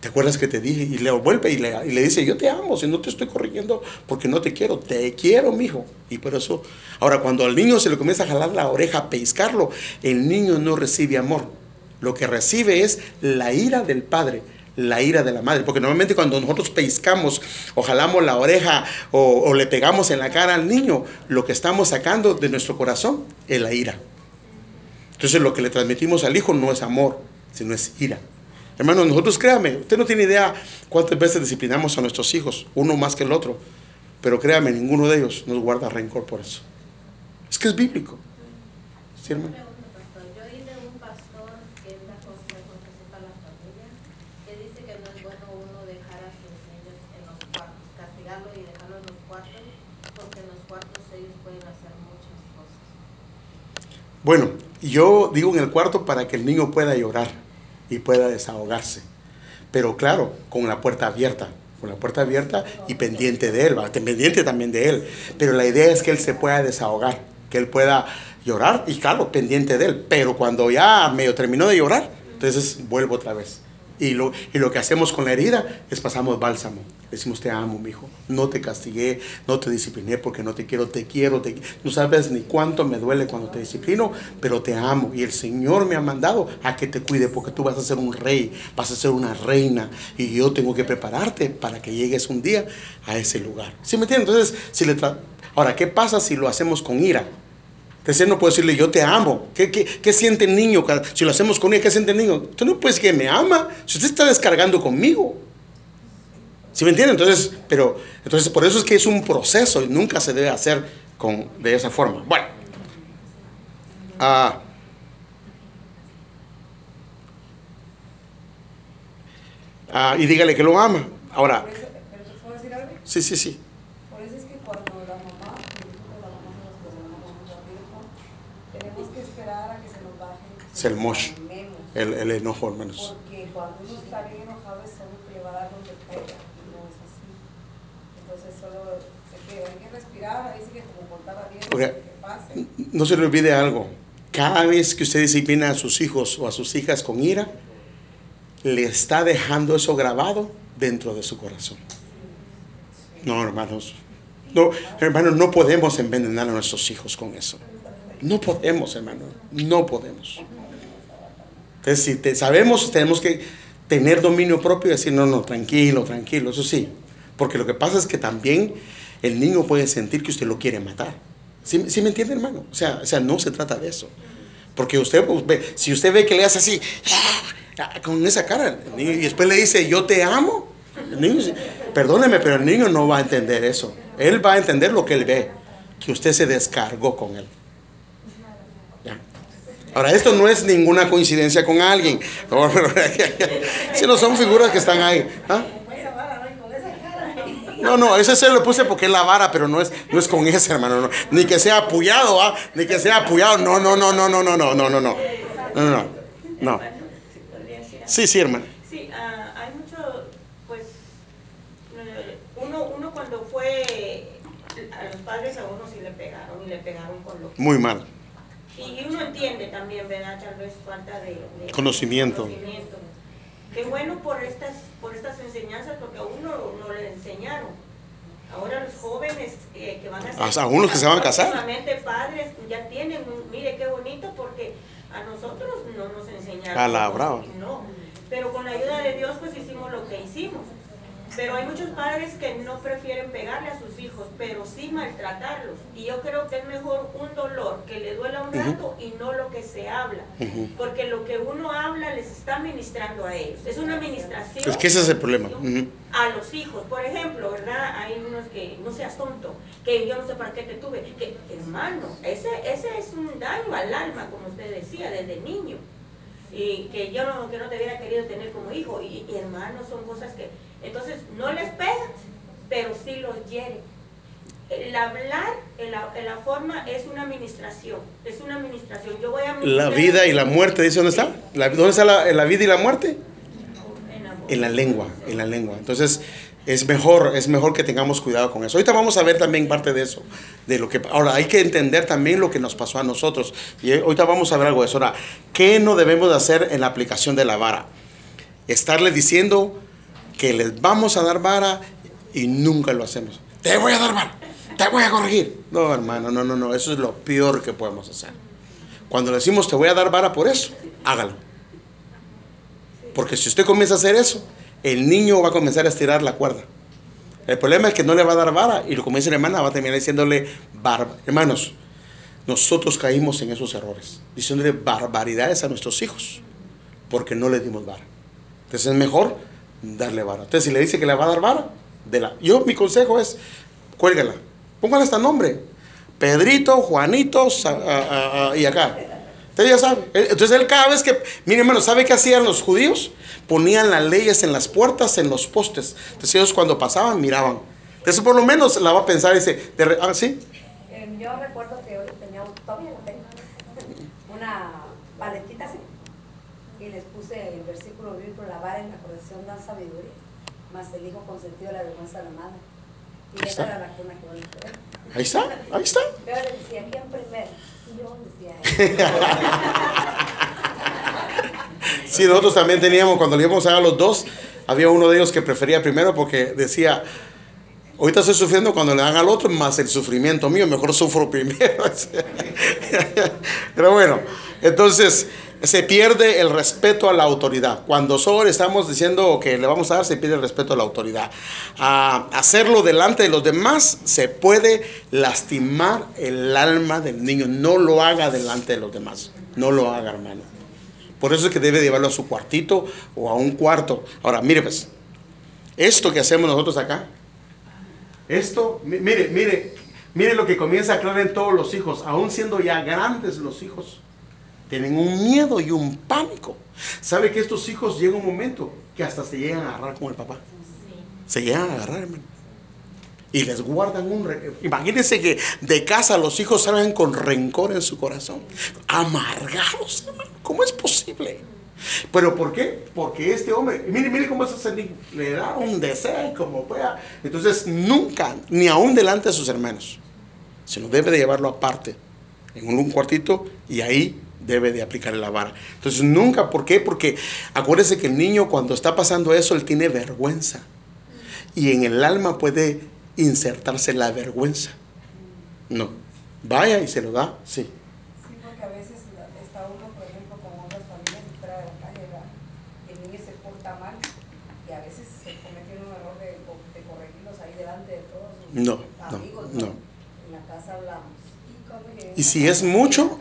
¿Te acuerdas que te dije? Y le vuelve y le, dice, yo te amo, si no te estoy corrigiendo porque no te quiero, te quiero, mijo. Y por eso, ahora cuando al niño se le comienza a jalar la oreja, a pescarlo, el niño no recibe amor. Lo que recibe es la ira del padre, la ira de la madre. Porque normalmente cuando nosotros pescamos o jalamos la oreja o, o le pegamos en la cara al niño, lo que estamos sacando de nuestro corazón es la ira. Entonces lo que le transmitimos al hijo no es amor, sino es ira. Hermano, nosotros créame, usted no tiene idea cuántas veces disciplinamos a nuestros hijos, uno más que el otro. Pero créame, ninguno de ellos nos guarda rencor por eso. Es que es bíblico. ¿Sí, hermano? Bueno, yo digo en el cuarto para que el niño pueda llorar y pueda desahogarse. Pero claro, con la puerta abierta, con la puerta abierta y pendiente de él, pendiente también de él. Pero la idea es que él se pueda desahogar, que él pueda llorar y claro, pendiente de él. Pero cuando ya medio terminó de llorar, entonces vuelvo otra vez. Y lo, y lo que hacemos con la herida es pasamos bálsamo. Decimos, te amo, mi hijo. No te castigué, no te discipliné porque no te quiero, te quiero. Te... No sabes ni cuánto me duele cuando te disciplino, pero te amo. Y el Señor me ha mandado a que te cuide porque tú vas a ser un rey, vas a ser una reina. Y yo tengo que prepararte para que llegues un día a ese lugar. ¿Sí me entiendes? Entonces, si le tra- ahora, ¿qué pasa si lo hacemos con ira? Entonces no puede decirle, yo te amo. ¿Qué, qué, qué siente el niño? Si lo hacemos con ella, ¿qué siente el niño? Tú no puedes decir que me ama. Si usted está descargando conmigo. ¿Sí me entiende? Entonces, pero, entonces por eso es que es un proceso y nunca se debe hacer con, de esa forma. Bueno. Ah, ah, y dígale que lo ama. Ahora, pero puedo decir algo. sí, sí, sí. Por eso es que cuando la mamá, nosotros la mamá nos posicionamos mucho tiempo, tenemos que esperar a que se nos baje. Es el mosh. El, el enojo, hermanos. Porque cuando uno está bien enojado es solo que le va a dar donde pega y no es así. Entonces solo se queda, hay que respirar, ahí sí que como contaba bien, Oiga, que pase. No se le olvide algo. Cada vez que usted disciplina a sus hijos o a sus hijas con ira, le está dejando eso grabado dentro de su corazón. No, hermanos. No, hermanos, no podemos envenenar a nuestros hijos con eso. No podemos, hermano. No podemos. Entonces, si te, sabemos, tenemos que tener dominio propio y decir, no, no, tranquilo, tranquilo, eso sí. Porque lo que pasa es que también el niño puede sentir que usted lo quiere matar. ¿Sí, sí me entiende, hermano? O sea, o sea, no se trata de eso. Porque usted, pues, si usted ve que le hace así, ah, con esa cara, y después le dice, yo te amo, el niño, perdóneme, pero el niño no va a entender eso. Él va a entender lo que él ve, que usted se descargó con él. Ahora, esto no es ninguna coincidencia con alguien. Si no son figuras que están ahí. ¿ah? ¿no? No, ese se lo puse porque es la vara, pero no es, no es con ese, hermano. no. Ni que sea apoyado, ¿ah? Ni que sea apoyado. No, no, no, no, no, no, no, no, no, no. No, no. Sí. Sí, hermano. Sí, ah, hay mucho, pues, uno, uno cuando fue a los padres a uno sí le pegaron y le pegaron con lo que... Muy mal. Y uno entiende también, ¿verdad? Tal vez falta de, de Conocimiento. conocimiento. Qué bueno por estas, por estas enseñanzas, porque a uno no le enseñaron. Ahora los jóvenes eh, que van a ser... Hasta unos que se van a casar. padres ya tienen, mire qué bonito, porque a nosotros no nos enseñaron. A la brava. No, pero con la ayuda de Dios pues hicimos lo que hicimos. Pero hay muchos padres que no prefieren pegarle a sus hijos, pero sí maltratarlos. Y yo creo que es mejor un dolor que le duela un rato y no lo que se habla. Porque lo que uno habla les está ministrando a ellos. Es una administración Es que ese es el problema. A los hijos. Por ejemplo, ¿verdad? Hay unos que no seas tonto, que yo no sé para qué te tuve. Que, hermano, ese, ese es un daño al alma, como usted decía, desde niño. Y que yo no, que no te hubiera querido tener como hijo. Y, y hermanos, son cosas que. Entonces, no les pegas, pero sí los hiere. El hablar en la, en la forma es una administración. Es una administración. Yo voy a. La vida y la muerte, ¿dice dónde está? La- ¿Dónde está la, la vida y la muerte? En la lengua, en la lengua. Entonces, es mejor, es mejor que tengamos cuidado con eso. Ahorita vamos a ver también parte de eso, de lo que ahora hay que entender también lo que nos pasó a nosotros. Y ahorita vamos a ver algo de eso. Ahora, ¿qué no debemos de hacer en la aplicación de la vara? Estarle diciendo que les vamos a dar vara y nunca lo hacemos. Te voy a dar vara, te voy a corregir. No, hermano, no, no, no, eso es lo peor que podemos hacer. Cuando le decimos te voy a dar vara por eso, hágalo. Porque si usted comienza a hacer eso, el niño va a comenzar a estirar la cuerda. El problema es que no le va a dar vara y lo como dice la hermana, va a terminar diciéndole barba. Hermanos, nosotros caímos en esos errores, diciéndole barbaridades a nuestros hijos, porque no le dimos vara. Entonces es mejor darle vara. Entonces si le dice que le va a dar vara, de la. Yo mi consejo es, cuélguela, póngale hasta nombre. Pedrito, Juanito y acá. Usted ya sabe. Él- Entonces él cada vez que, mire hermano, ¿sabe qué hacían los judíos? Ponían las leyes en las puertas, en los postes. Entonces ellos cuando pasaban miraban. Entonces por lo menos la va a pensar y dice, de ah, sí, Eh, yo recuerdo que hoy tenía, todavía la tengo, una paletita así, y les puse el versículo bíblico, la vara en la corrección da sabiduría, más el hijo consentido la vergüenza de la madre. Y esa era la cuna que yo le puse. ahí está, ahí está. Yo le decía, ¿quién primero? Sí, nosotros también teníamos, cuando le íbamos a los dos, había uno de ellos que prefería primero porque decía, ahorita estoy sufriendo cuando le dan al otro, más el sufrimiento mío, mejor sufro primero. Pero bueno, entonces se pierde el respeto a la autoridad. Cuando solo estamos diciendo que le vamos a dar, se pierde el respeto a la autoridad. A hacerlo delante de los demás se puede lastimar el alma del niño. No lo haga delante de los demás. No lo haga, hermano. Por eso es que debe llevarlo a su cuartito o a un cuarto. Ahora, mire pues, esto que hacemos nosotros acá, esto, mi- mire, mire, mire lo que comienza a creer en todos los hijos, aún siendo ya grandes los hijos. Tienen un miedo y un pánico. ¿Sabe que estos hijos llega un momento que hasta se llegan a agarrar con el papá? Se llegan a agarrar, hermano. Y les guardan un... re- Imagínense que de casa los hijos salgan con rencor en su corazón. Amargados, hermano. ¿Cómo es posible? ¿Pero por qué? Porque este hombre, mire, mire cómo es. Le da un deseo como pueda. Entonces nunca, ni aún delante de sus hermanos, sino debe de llevarlo aparte, en un, un cuartito, y ahí debe de aplicarle la vara. Entonces nunca, ¿por qué? Porque acuérdese que el niño cuando está pasando eso, él tiene vergüenza. Y en el alma puede insertarse la vergüenza. No. Vaya y se lo da, sí. Sí, porque a veces está uno, por ejemplo, con otras familias fuera de la calle, ¿verdad? Y el niño se porta mal y a veces se comete un error de, de corregirlos ahí delante de todos No, no, amigos. no. En la casa hablamos. Y, Y si es mucho,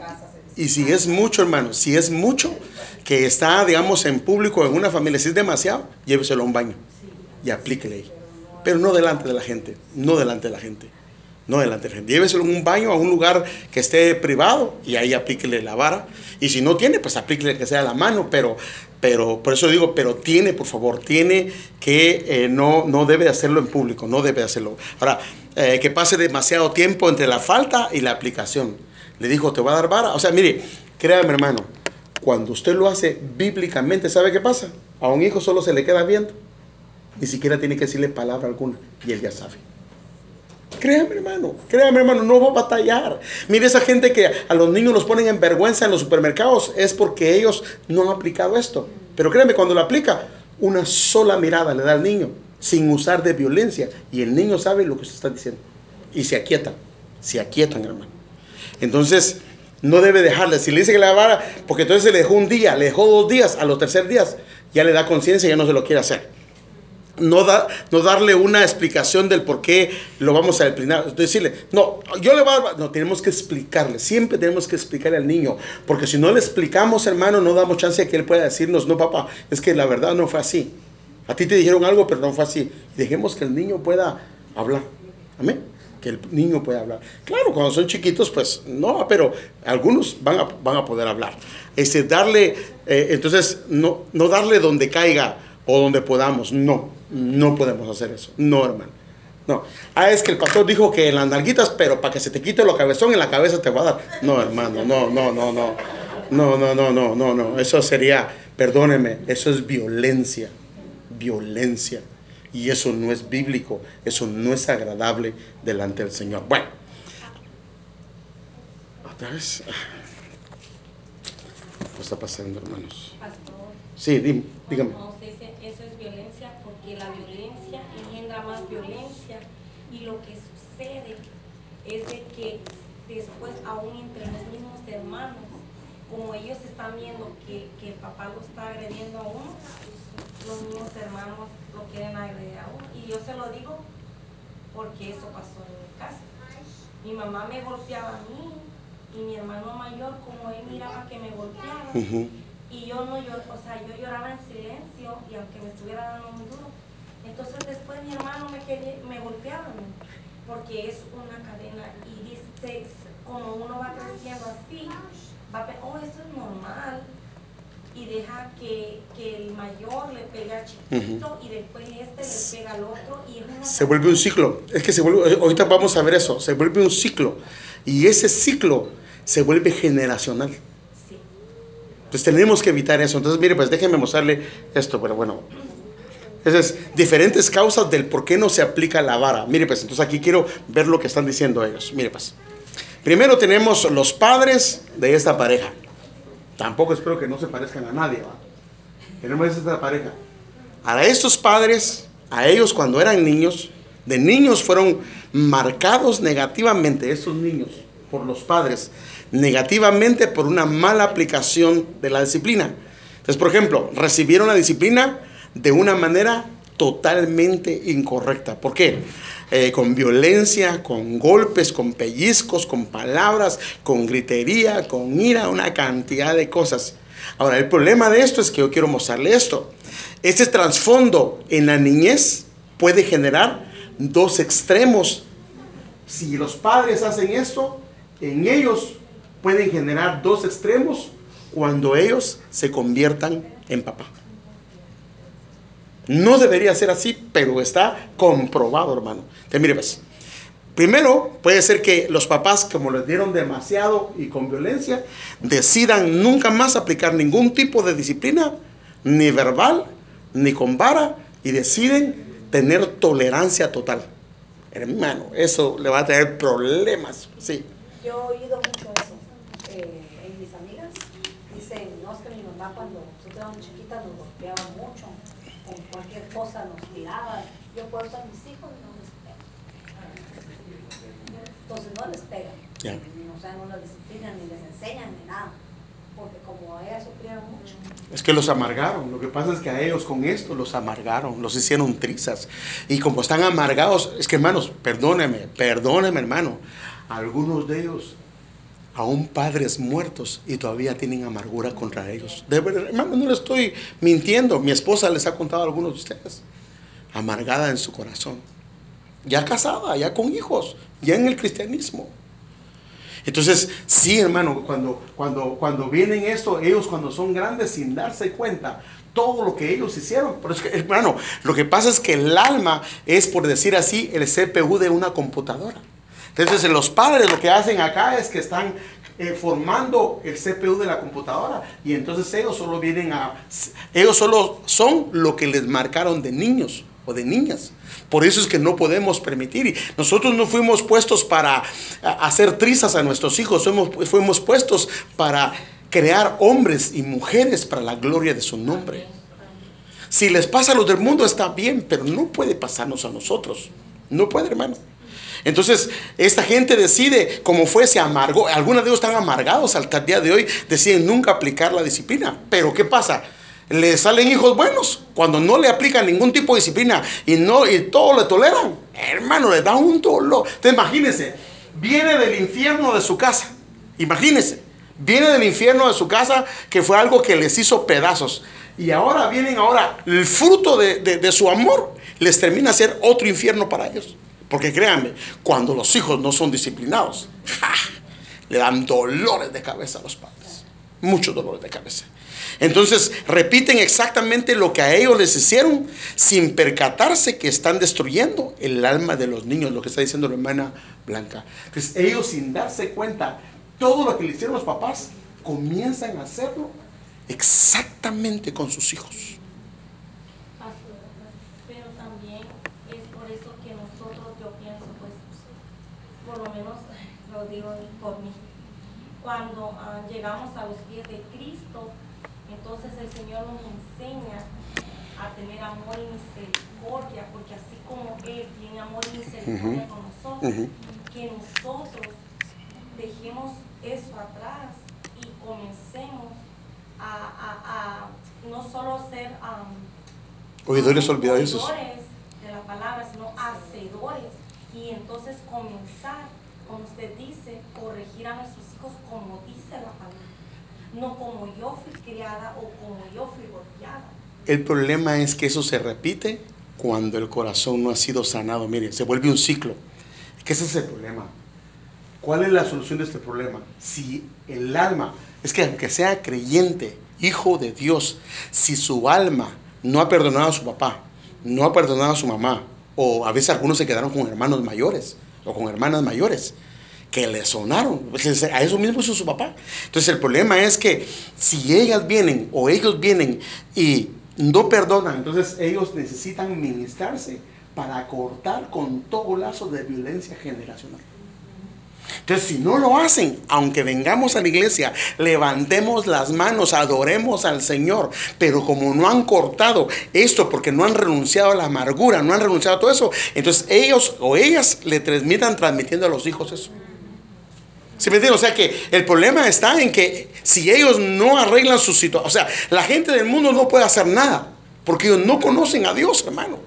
Y si es mucho, hermano, si es mucho que está, digamos, en público en una familia, si es demasiado, lléveselo a un baño y aplíquele ahí. Pero no delante de la gente, no delante de la gente, no delante de la gente. Lléveselo en un baño, a un lugar que esté privado y ahí aplíquele la vara. Y si no tiene, pues aplíquele que sea la mano, pero, pero por eso digo, pero tiene, por favor, tiene que eh, no, no debe hacerlo en público, no debe hacerlo. Ahora, eh, que pase demasiado tiempo entre la falta y la aplicación. Le dijo, te va a dar vara. O sea, mire, créame hermano, cuando usted lo hace bíblicamente, ¿sabe qué pasa? A un hijo solo se le queda viendo. Ni siquiera tiene que decirle palabra alguna. Y él ya sabe. Créame, hermano, créame, hermano, no va a batallar. Mire, esa gente que a los niños los ponen en vergüenza en los supermercados es porque ellos no han aplicado esto. Pero créame, cuando lo aplica, una sola mirada le da al niño, sin usar de violencia. Y el niño sabe lo que usted está diciendo. Y se aquietan, se aquietan, hermano. Entonces, no debe dejarle. Si le dice que la vara, porque entonces se le dejó un día, le dejó dos días, a los tercer días, ya le da conciencia ya no se lo quiere hacer no, da, no darle una explicación del por qué lo vamos a disciplinar. Decirle, no, yo le voy a... No, tenemos que explicarle. Siempre tenemos que explicarle al niño. Porque si no le explicamos, hermano, no damos chance de que él pueda decirnos, no, papá, es que la verdad no fue así. A ti te dijeron algo, pero no fue así. Dejemos que el niño pueda hablar. Amén. El niño pueda hablar. Claro, cuando son chiquitos, pues no, pero algunos van a, van a poder hablar. Este, darle, eh, entonces, no, no darle donde caiga o donde podamos. No, no podemos hacer eso. No, hermano. No. Ah, es que el pastor dijo que en las nalguitas, pero para que se te quite lo cabezón, en la cabeza te va a dar. No, hermano, no, no, no, no. No, no, no, no, no, no. Eso sería, perdóneme, eso es violencia. Violencia. Y eso no es bíblico, eso no es agradable delante del Señor. Bueno, otra vez. ¿Qué está pasando, hermanos? Pastor, Sí, dime, dígame. dice eso es violencia, porque que la violencia engendra más violencia y lo que sucede es de que después aún entre los mismos hermanos, como ellos están viendo que, que el papá lo está agrediendo a uno, los mismos hermanos lo quieren agredir a uno. Y yo se lo digo porque eso pasó en mi casa. Mi mamá me golpeaba a mí y mi hermano mayor, como él miraba que me golpeaba, y yo no llor, o sea, yo lloraba en silencio y aunque me estuviera dando muy duro. Entonces después mi hermano me, quería, me golpeaba a mí, porque es una cadena y dice, como uno va creciendo así, va oh, esto es normal. Y deja que, que el mayor le pegue al chiquito y después este le pega al otro y es una Se vuelve un ciclo. Es que se vuelve, eh, ahorita vamos a ver eso, se vuelve un ciclo. Y ese ciclo se vuelve generacional. Sí. Entonces tenemos que evitar eso. Entonces, mire, pues déjenme mostrarle esto, pero bueno. Esas diferentes causas del por qué no se aplica la vara. Mire, pues entonces aquí quiero ver lo que están diciendo ellos. Mire, pues. Primero tenemos los padres de esta pareja. Tampoco espero que no se parezcan a nadie, ¿va? Tenemos esta pareja. A estos padres, a ellos cuando eran niños, de niños fueron marcados negativamente, estos niños, por los padres, negativamente por una mala aplicación de la disciplina. Entonces, por ejemplo, recibieron la disciplina de una manera totalmente incorrecta. ¿Por qué? Eh, con violencia, con golpes, con pellizcos, con palabras, con gritería, con ira, una cantidad de cosas. Ahora, el problema de esto es que yo quiero mostrarle esto. Este trasfondo en la niñez puede generar dos extremos. Si los padres hacen esto, en ellos pueden generar dos extremos cuando ellos se conviertan en papá. No debería ser así, pero está comprobado, hermano. Entonces, mire, pues, primero puede ser que los papás, como les dieron demasiado y con violencia, decidan nunca más aplicar ningún tipo de disciplina, ni verbal, ni con vara, y deciden tener tolerancia total. Hermano, eso le va a traer problemas, sí. Yo he oído mucho eso eh, en mis amigas. Dicen, no, es que mi mamá cuando nosotros éramos chiquitas nos golpeaba mucho, cualquier cosa nos tiraba. Yo por eso a mis hijos no les pego. Entonces no les pegan. Ya. O sea, no les disciplinan, ni les enseñan, ni nada. Porque como ellas sufrieron mucho. Es que los amargaron. Lo que pasa es que a ellos con esto los amargaron, los hicieron trizas. Y como están amargados, es que hermanos, perdóneme, perdóneme hermano. Algunos de ellos, aún padres muertos y todavía tienen amargura contra ellos. De verdad, hermano, no le estoy mintiendo. Mi esposa les ha contado a algunos de ustedes. Amargada en su corazón. Ya casada, ya con hijos, ya en el cristianismo. Entonces, sí, hermano, cuando, cuando, cuando vienen esto, ellos cuando son grandes sin darse cuenta, todo lo que ellos hicieron. Pero es que, hermano, lo que pasa es que el alma es, por decir así, el CPU de una computadora. Entonces, los padres lo que hacen acá es que están eh, formando el CPU de la computadora y entonces ellos solo vienen a, ellos solo son lo que les marcaron de niños o de niñas. Por eso es que no podemos permitir. Y nosotros no fuimos puestos para hacer trizas a nuestros hijos, fuimos, fuimos puestos para crear hombres y mujeres para la gloria de su nombre. Si les pasa a los del mundo está bien, pero no puede pasarnos a nosotros. No puede, hermano. Entonces, esta gente decide, como fue, se amargó. Algunos de ellos están amargados hasta el día de hoy, deciden nunca aplicar la disciplina. Pero, ¿qué pasa? Le salen hijos buenos cuando no le aplican ningún tipo de disciplina y, no, y todo le toleran. Hermano, le da un dolor. Entonces, imagínense, viene del infierno de su casa. Imagínense, viene del infierno de su casa que fue algo que les hizo pedazos. Y ahora vienen, ahora, el fruto de, de, de su amor les termina a ser otro infierno para ellos. Porque créanme, cuando los hijos no son disciplinados, le dan dolores de cabeza a los padres. Muchos dolores de cabeza. Entonces repiten exactamente lo que a ellos les hicieron sin percatarse que están destruyendo el alma de los niños, lo que está diciendo la hermana Blanca. Entonces ellos sin darse cuenta, todo lo que le hicieron los papás, comienzan a hacerlo exactamente con sus hijos. Pero también es por eso que nosotros, yo pienso, pues, por lo menos lo digo por mí, cuando ah, llegamos a los pies de Cristo, entonces el Señor nos enseña a tener amor y misericordia, porque así como Él tiene amor y misericordia con nosotros, que nosotros dejemos eso atrás y comencemos a, a- a no solo ser am, Oidores olvidadizos. de la palabra, sino hacedores. Y entonces comenzar, como usted dice, corregir a nuestros hijos como dice la palabra. No como yo fui criada o como yo fui golpeada. El problema es que eso se repite cuando el corazón no ha sido sanado. Mire, se vuelve un ciclo. Ese es el problema. ¿Cuál es la solución de este problema? Si el alma, es que aunque sea creyente, hijo de Dios, si su alma no ha perdonado a su papá, no ha perdonado a su mamá, o a veces algunos se quedaron con hermanos mayores o con hermanas mayores, que le sonaron, pues, a eso mismo hizo su papá. Entonces el problema es que si ellas vienen o ellos vienen y no perdonan, entonces ellos necesitan ministrarse para cortar con todo lazo de violencia generacional. Entonces, si no lo hacen, aunque vengamos a la iglesia, levantemos las manos, adoremos al Señor, pero como no han cortado esto porque no han renunciado a la amargura, no han renunciado a todo eso, entonces ellos o ellas le transmitan transmitiendo a los hijos eso. ¿Sí me entienden? O sea que el problema está en que si ellos no arreglan su situación, o sea, la gente del mundo no puede hacer nada, porque ellos no conocen a Dios, hermano.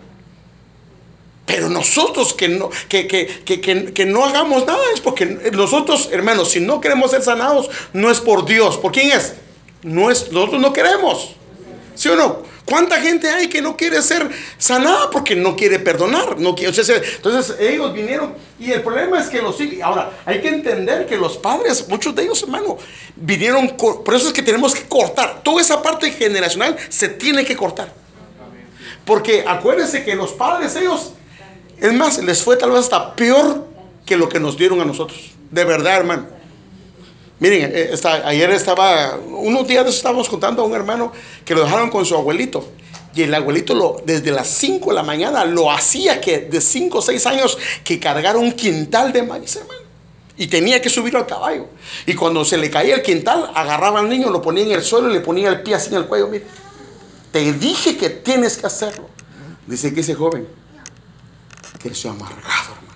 Pero nosotros que no, que, que, que, que, no hagamos nada es porque nosotros, hermanos, si no queremos ser sanados, no es por Dios. ¿Por quién es? No es nosotros no queremos. ¿Sí o no? ¿Cuánta gente hay que no quiere ser sanada porque no quiere perdonar? No quiere, entonces, entonces ellos vinieron y el problema es que los hijos, ahora hay que entender que los padres, muchos de ellos, hermano, vinieron, por eso es que tenemos que cortar, toda esa parte generacional se tiene que cortar. Porque acuérdense que los padres ellos, es más, les fue tal vez hasta peor que lo que nos dieron a nosotros. De verdad, hermano. Miren, eh, ayer estaba, unos días estábamos contando a un hermano que lo dejaron con su abuelito. Y el abuelito lo, desde las 5 de la mañana lo hacía que de 5 o 6 años que cargara un quintal de maíz, hermano. Y tenía que subirlo al caballo. Y cuando se le caía el quintal, agarraba al niño, lo ponía en el suelo y le ponía el pie así en el cuello. Mire, te dije que tienes que hacerlo. Dice que ese joven creció amargado, hermanos.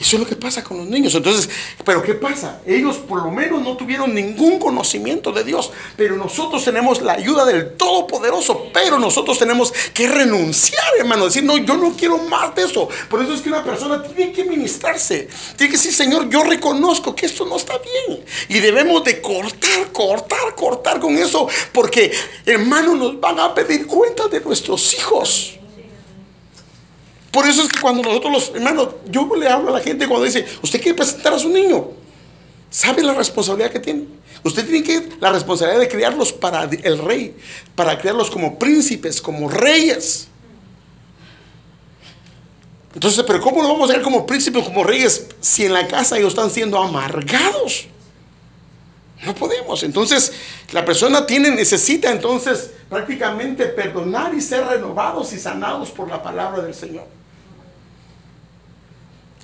Eso es lo que pasa con los niños. Entonces, ¿pero qué pasa? Ellos por lo menos no tuvieron ningún conocimiento de Dios. Pero nosotros tenemos la ayuda del Todopoderoso. Pero nosotros tenemos que renunciar, hermano. Decir, no, yo no quiero más de eso. Por eso es que una persona tiene que ministrarse. Tiene que decir, Señor, yo reconozco que esto no está bien. Y debemos de cortar, cortar, cortar con eso. Porque, hermano, nos van a pedir cuenta de nuestros hijos. Por eso es que cuando nosotros los hermanos, yo le hablo a la gente cuando dice, usted quiere presentar a su niño, ¿sabe la responsabilidad que tiene? Usted tiene que la responsabilidad de criarlos para el rey, para criarlos como príncipes, como reyes. Entonces, pero ¿cómo lo vamos a ver como príncipes, como reyes, si en la casa ellos están siendo amargados? No podemos. Entonces, la persona tiene, necesita entonces prácticamente perdonar y ser renovados y sanados por la palabra del Señor.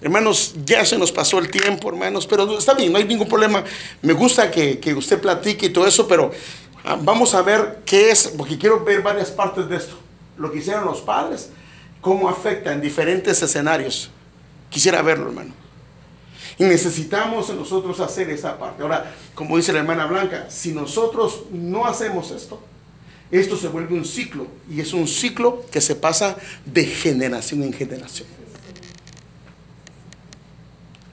Hermanos, ya se nos pasó el tiempo, hermanos, pero está bien, no hay ningún problema. Me gusta que, que usted platique y todo eso, pero ah, vamos a ver qué es, porque quiero ver varias partes de esto. Lo que hicieron los padres, cómo afecta en diferentes escenarios. Quisiera verlo, hermano. Y necesitamos nosotros hacer esa parte. Ahora, como dice la hermana Blanca, si nosotros no hacemos esto, esto se vuelve un ciclo. Y es un ciclo que se pasa de generación en generación.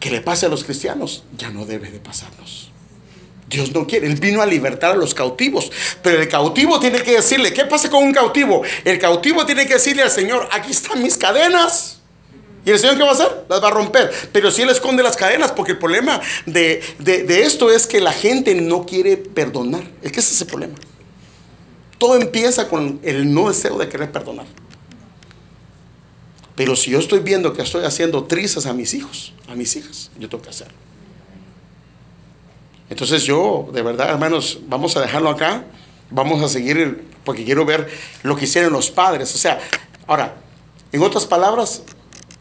Que le pase a los cristianos, ya no debe de pasarnos. Dios no quiere, Él vino a libertar a los cautivos, pero el cautivo tiene que decirle, ¿qué pasa con un cautivo? El cautivo tiene que decirle al Señor, aquí están mis cadenas. ¿Y el Señor qué va a hacer? Las va a romper. Pero si Él esconde las cadenas, porque el problema de, de- de esto es que la gente no quiere perdonar. Es que ese es el problema. Todo empieza con el no deseo de querer perdonar. Pero si yo estoy viendo que estoy haciendo trizas a mis hijos, a mis hijas, yo tengo que hacerlo. Entonces yo, de verdad, hermanos, vamos a dejarlo acá. Vamos a seguir, porque quiero ver lo que hicieron los padres. O sea, ahora, en otras palabras,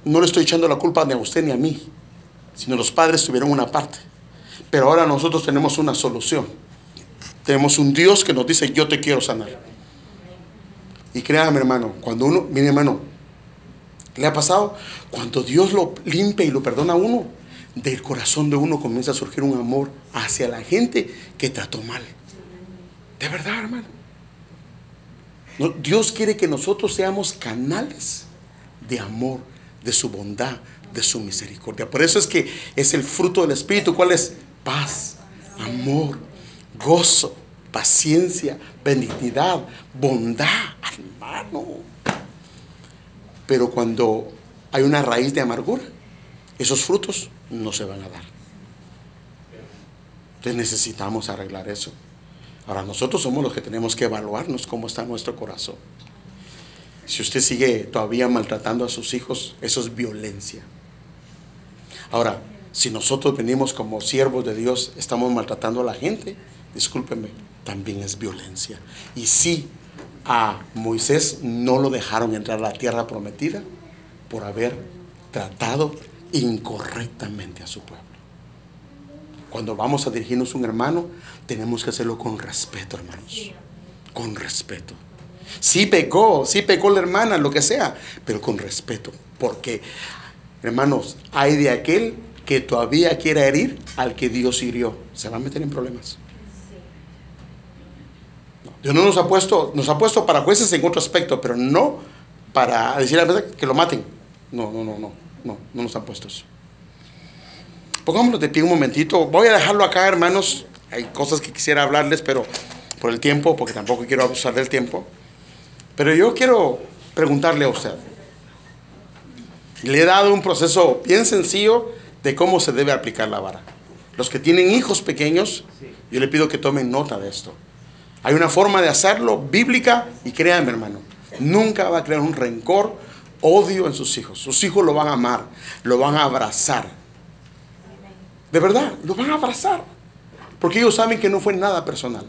no le estoy echando la culpa ni a usted ni a mí, sino los padres tuvieron una parte. Pero ahora nosotros tenemos una solución. Tenemos un Dios que nos dice, yo te quiero sanar. Y créame, hermano, cuando uno, mire, hermano, ¿le ha pasado? Cuando Dios lo limpia y lo perdona a uno, del corazón de uno comienza a surgir un amor hacia la gente que trató mal. De verdad, hermano. No, Dios quiere que nosotros seamos canales de amor, de su bondad, de su misericordia. Por eso es que es el fruto del Espíritu. ¿Cuál es? Paz, amor, gozo, paciencia, benignidad, bondad, hermano. Pero cuando hay una raíz de amargura, esos frutos no se van a dar. Entonces necesitamos arreglar eso. Ahora nosotros somos los que tenemos que evaluarnos cómo está nuestro corazón. Si usted sigue todavía maltratando a sus hijos, eso es violencia. Ahora, si nosotros venimos como siervos de Dios, estamos maltratando a la gente, discúlpeme, también es violencia. Y si a Moisés no lo dejaron entrar a la tierra prometida por haber tratado incorrectamente a su pueblo. Cuando vamos a dirigirnos a un hermano, tenemos que hacerlo con respeto, hermanos. Con respeto. Sí pecó, sí pecó la hermana, lo que sea, pero con respeto. Porque, hermanos, hay de aquel que todavía quiera herir al que Dios hirió. Se va a meter en problemas. Dios no nos ha puesto, nos ha puesto para jueces en otro aspecto, pero no para decir a la verdad que lo maten. No, no, no, no, no, no nos han puesto eso. Pongámonos de pie un momentito. Voy a dejarlo acá, hermanos. Hay cosas que quisiera hablarles, pero por el tiempo, porque tampoco quiero abusar del tiempo. Pero yo quiero preguntarle a usted. Le he dado un proceso bien sencillo de cómo se debe aplicar la vara. Los que tienen hijos pequeños, yo le pido que tomen nota de esto. Hay una forma de hacerlo bíblica y créanme hermano, nunca va a crear un rencor, odio en sus hijos. Sus hijos lo van a amar, lo van a abrazar. De verdad, lo van a abrazar. Porque ellos saben que no fue nada personal.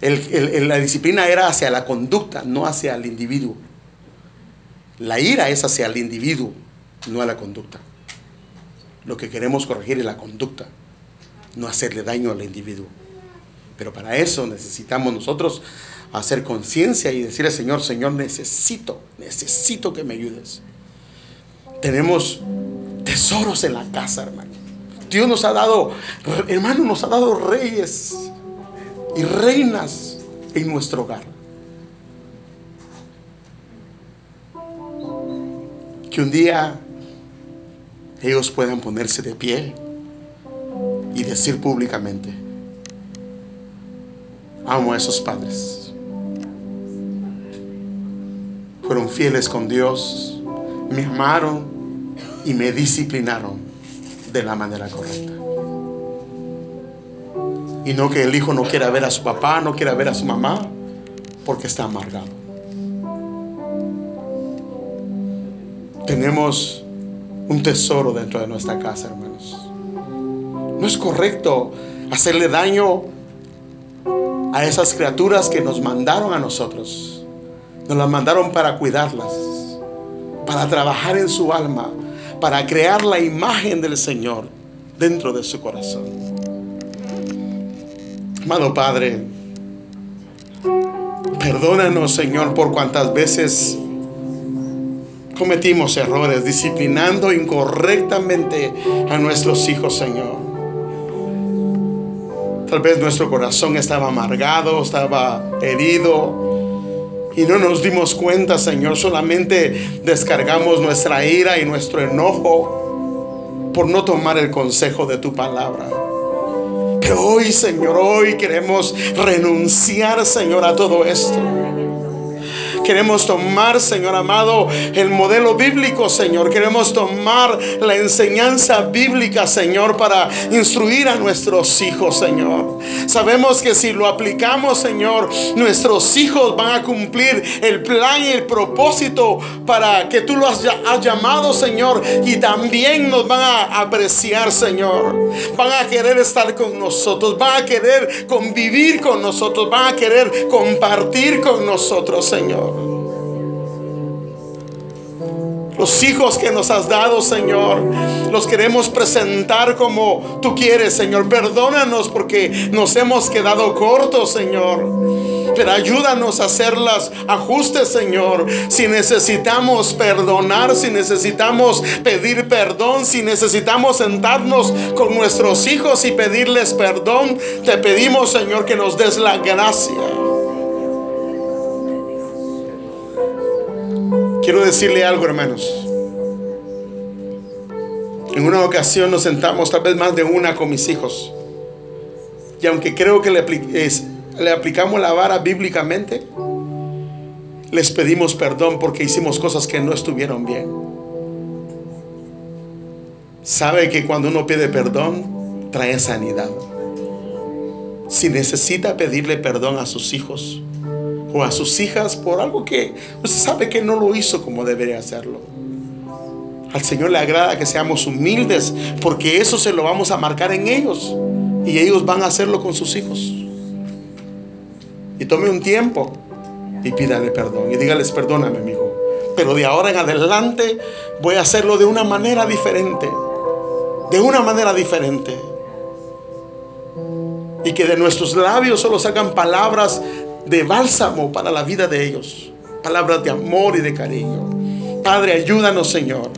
La disciplina era hacia la conducta, no hacia el individuo. La ira es hacia el individuo, no a la conducta. Lo que queremos corregir es la conducta, no hacerle daño al individuo. Pero para eso necesitamos nosotros hacer conciencia y decirle, Señor, Señor, necesito, necesito que me ayudes. Tenemos tesoros en la casa, hermano. Dios nos ha dado, hermano, nos ha dado reyes y reinas en nuestro hogar. Que un día ellos puedan ponerse de pie y decir públicamente, amo a esos padres. Fueron fieles con Dios, me amaron y me disciplinaron de la manera correcta. Y no que el hijo no quiera ver a su papá, no quiera ver a su mamá, porque está amargado. Tenemos un tesoro dentro de nuestra casa, hermanos. No es correcto hacerle daño a esas criaturas que nos mandaron a nosotros. Nos las mandaron para cuidarlas, para trabajar en su alma, para crear la imagen del Señor dentro de su corazón. Amado Padre, perdónanos, Señor, por cuantas veces cometimos errores disciplinando incorrectamente a nuestros hijos, Señor. Tal vez nuestro corazón estaba amargado, estaba herido. Y no nos dimos cuenta, Señor, solamente descargamos nuestra ira y nuestro enojo por no tomar el consejo de tu palabra. Pero hoy, Señor, hoy queremos renunciar, Señor, a todo esto. Queremos tomar, Señor amado, el modelo bíblico, Señor. Queremos tomar la enseñanza bíblica, Señor, para instruir a nuestros hijos, Señor. Sabemos que si lo aplicamos, Señor, nuestros hijos van a cumplir el plan y el propósito para que tú los has llamado, Señor. Y también nos van a apreciar, Señor. Van a querer estar con nosotros, van a querer convivir con nosotros, van a querer compartir con nosotros, Señor. Los hijos que nos has dado, Señor, los queremos presentar como tú quieres, Señor. Perdónanos porque nos hemos quedado cortos, Señor. Pero ayúdanos a hacer los ajustes, Señor. Si necesitamos perdonar, si necesitamos pedir perdón, si necesitamos sentarnos con nuestros hijos y pedirles perdón, te pedimos, Señor, que nos des la gracia. Quiero decirle algo, hermanos. En una ocasión nos sentamos, tal vez más de una, con mis hijos. Y aunque creo que le, aplicamos la vara bíblicamente, les pedimos perdón porque hicimos cosas que no estuvieron bien. Sabe que cuando uno pide perdón, trae sanidad. Si necesita pedirle perdón a sus hijos o a sus hijas por algo que usted sabe que no lo hizo como debería hacerlo. Al Señor le agrada que seamos humildes porque eso se lo vamos a marcar en ellos y ellos van a hacerlo con sus hijos. Y tome un tiempo y pídale perdón y dígales perdóname, amigo. Pero de ahora en adelante voy a hacerlo de una manera diferente. De una manera diferente. Y que de nuestros labios solo sacan palabras de bálsamo para la vida de ellos. Palabras de amor y de cariño. Padre, ayúdanos, Señor.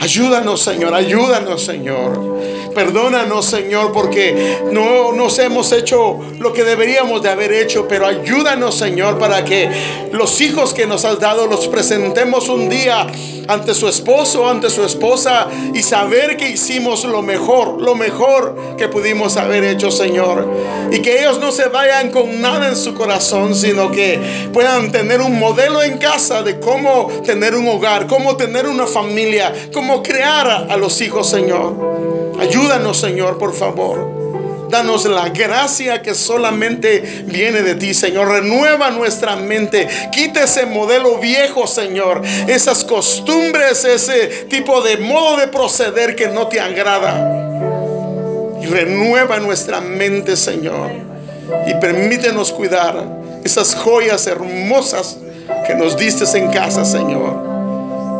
Ayúdanos, Señor. Ayúdanos, Señor. Perdónanos, Señor, porque no nos hemos hecho lo que deberíamos de haber hecho, pero ayúdanos, Señor, para que los hijos que nos has dado los presentemos un día ante su esposo, ante su esposa y saber que hicimos lo mejor, lo mejor que pudimos haber hecho, Señor. Y que ellos no se vayan con nada en su corazón, sino que puedan tener un modelo en casa de cómo tener un hogar, cómo tener una familia, crear a, a los hijos, Señor. Ayúdanos, Señor, por favor. Danos la gracia que solamente viene de ti, Señor. Renueva nuestra mente. Quita ese modelo viejo, Señor. Esas costumbres, ese tipo de modo de proceder que no te agrada. Y renueva nuestra mente, Señor. Y permítenos cuidar esas joyas hermosas que nos diste en casa, Señor.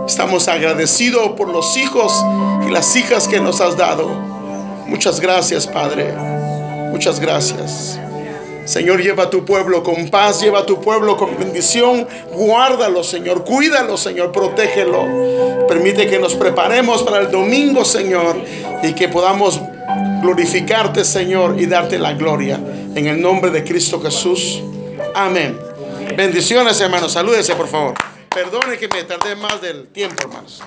Estamos agradecidos por los hijos y las hijas que nos has dado. Muchas gracias, Padre. Muchas gracias. Señor, lleva a tu pueblo con paz, lleva a tu pueblo con bendición. Guárdalo, Señor. Cuídalo, Señor. Protégelo. Permite que nos preparemos para el domingo, Señor, y que podamos glorificarte, Señor, y darte la gloria. En el nombre de Cristo Jesús. Amén. Bendiciones, hermanos. Salúdese, por favor. Perdone que me tardé más del tiempo, hermanos.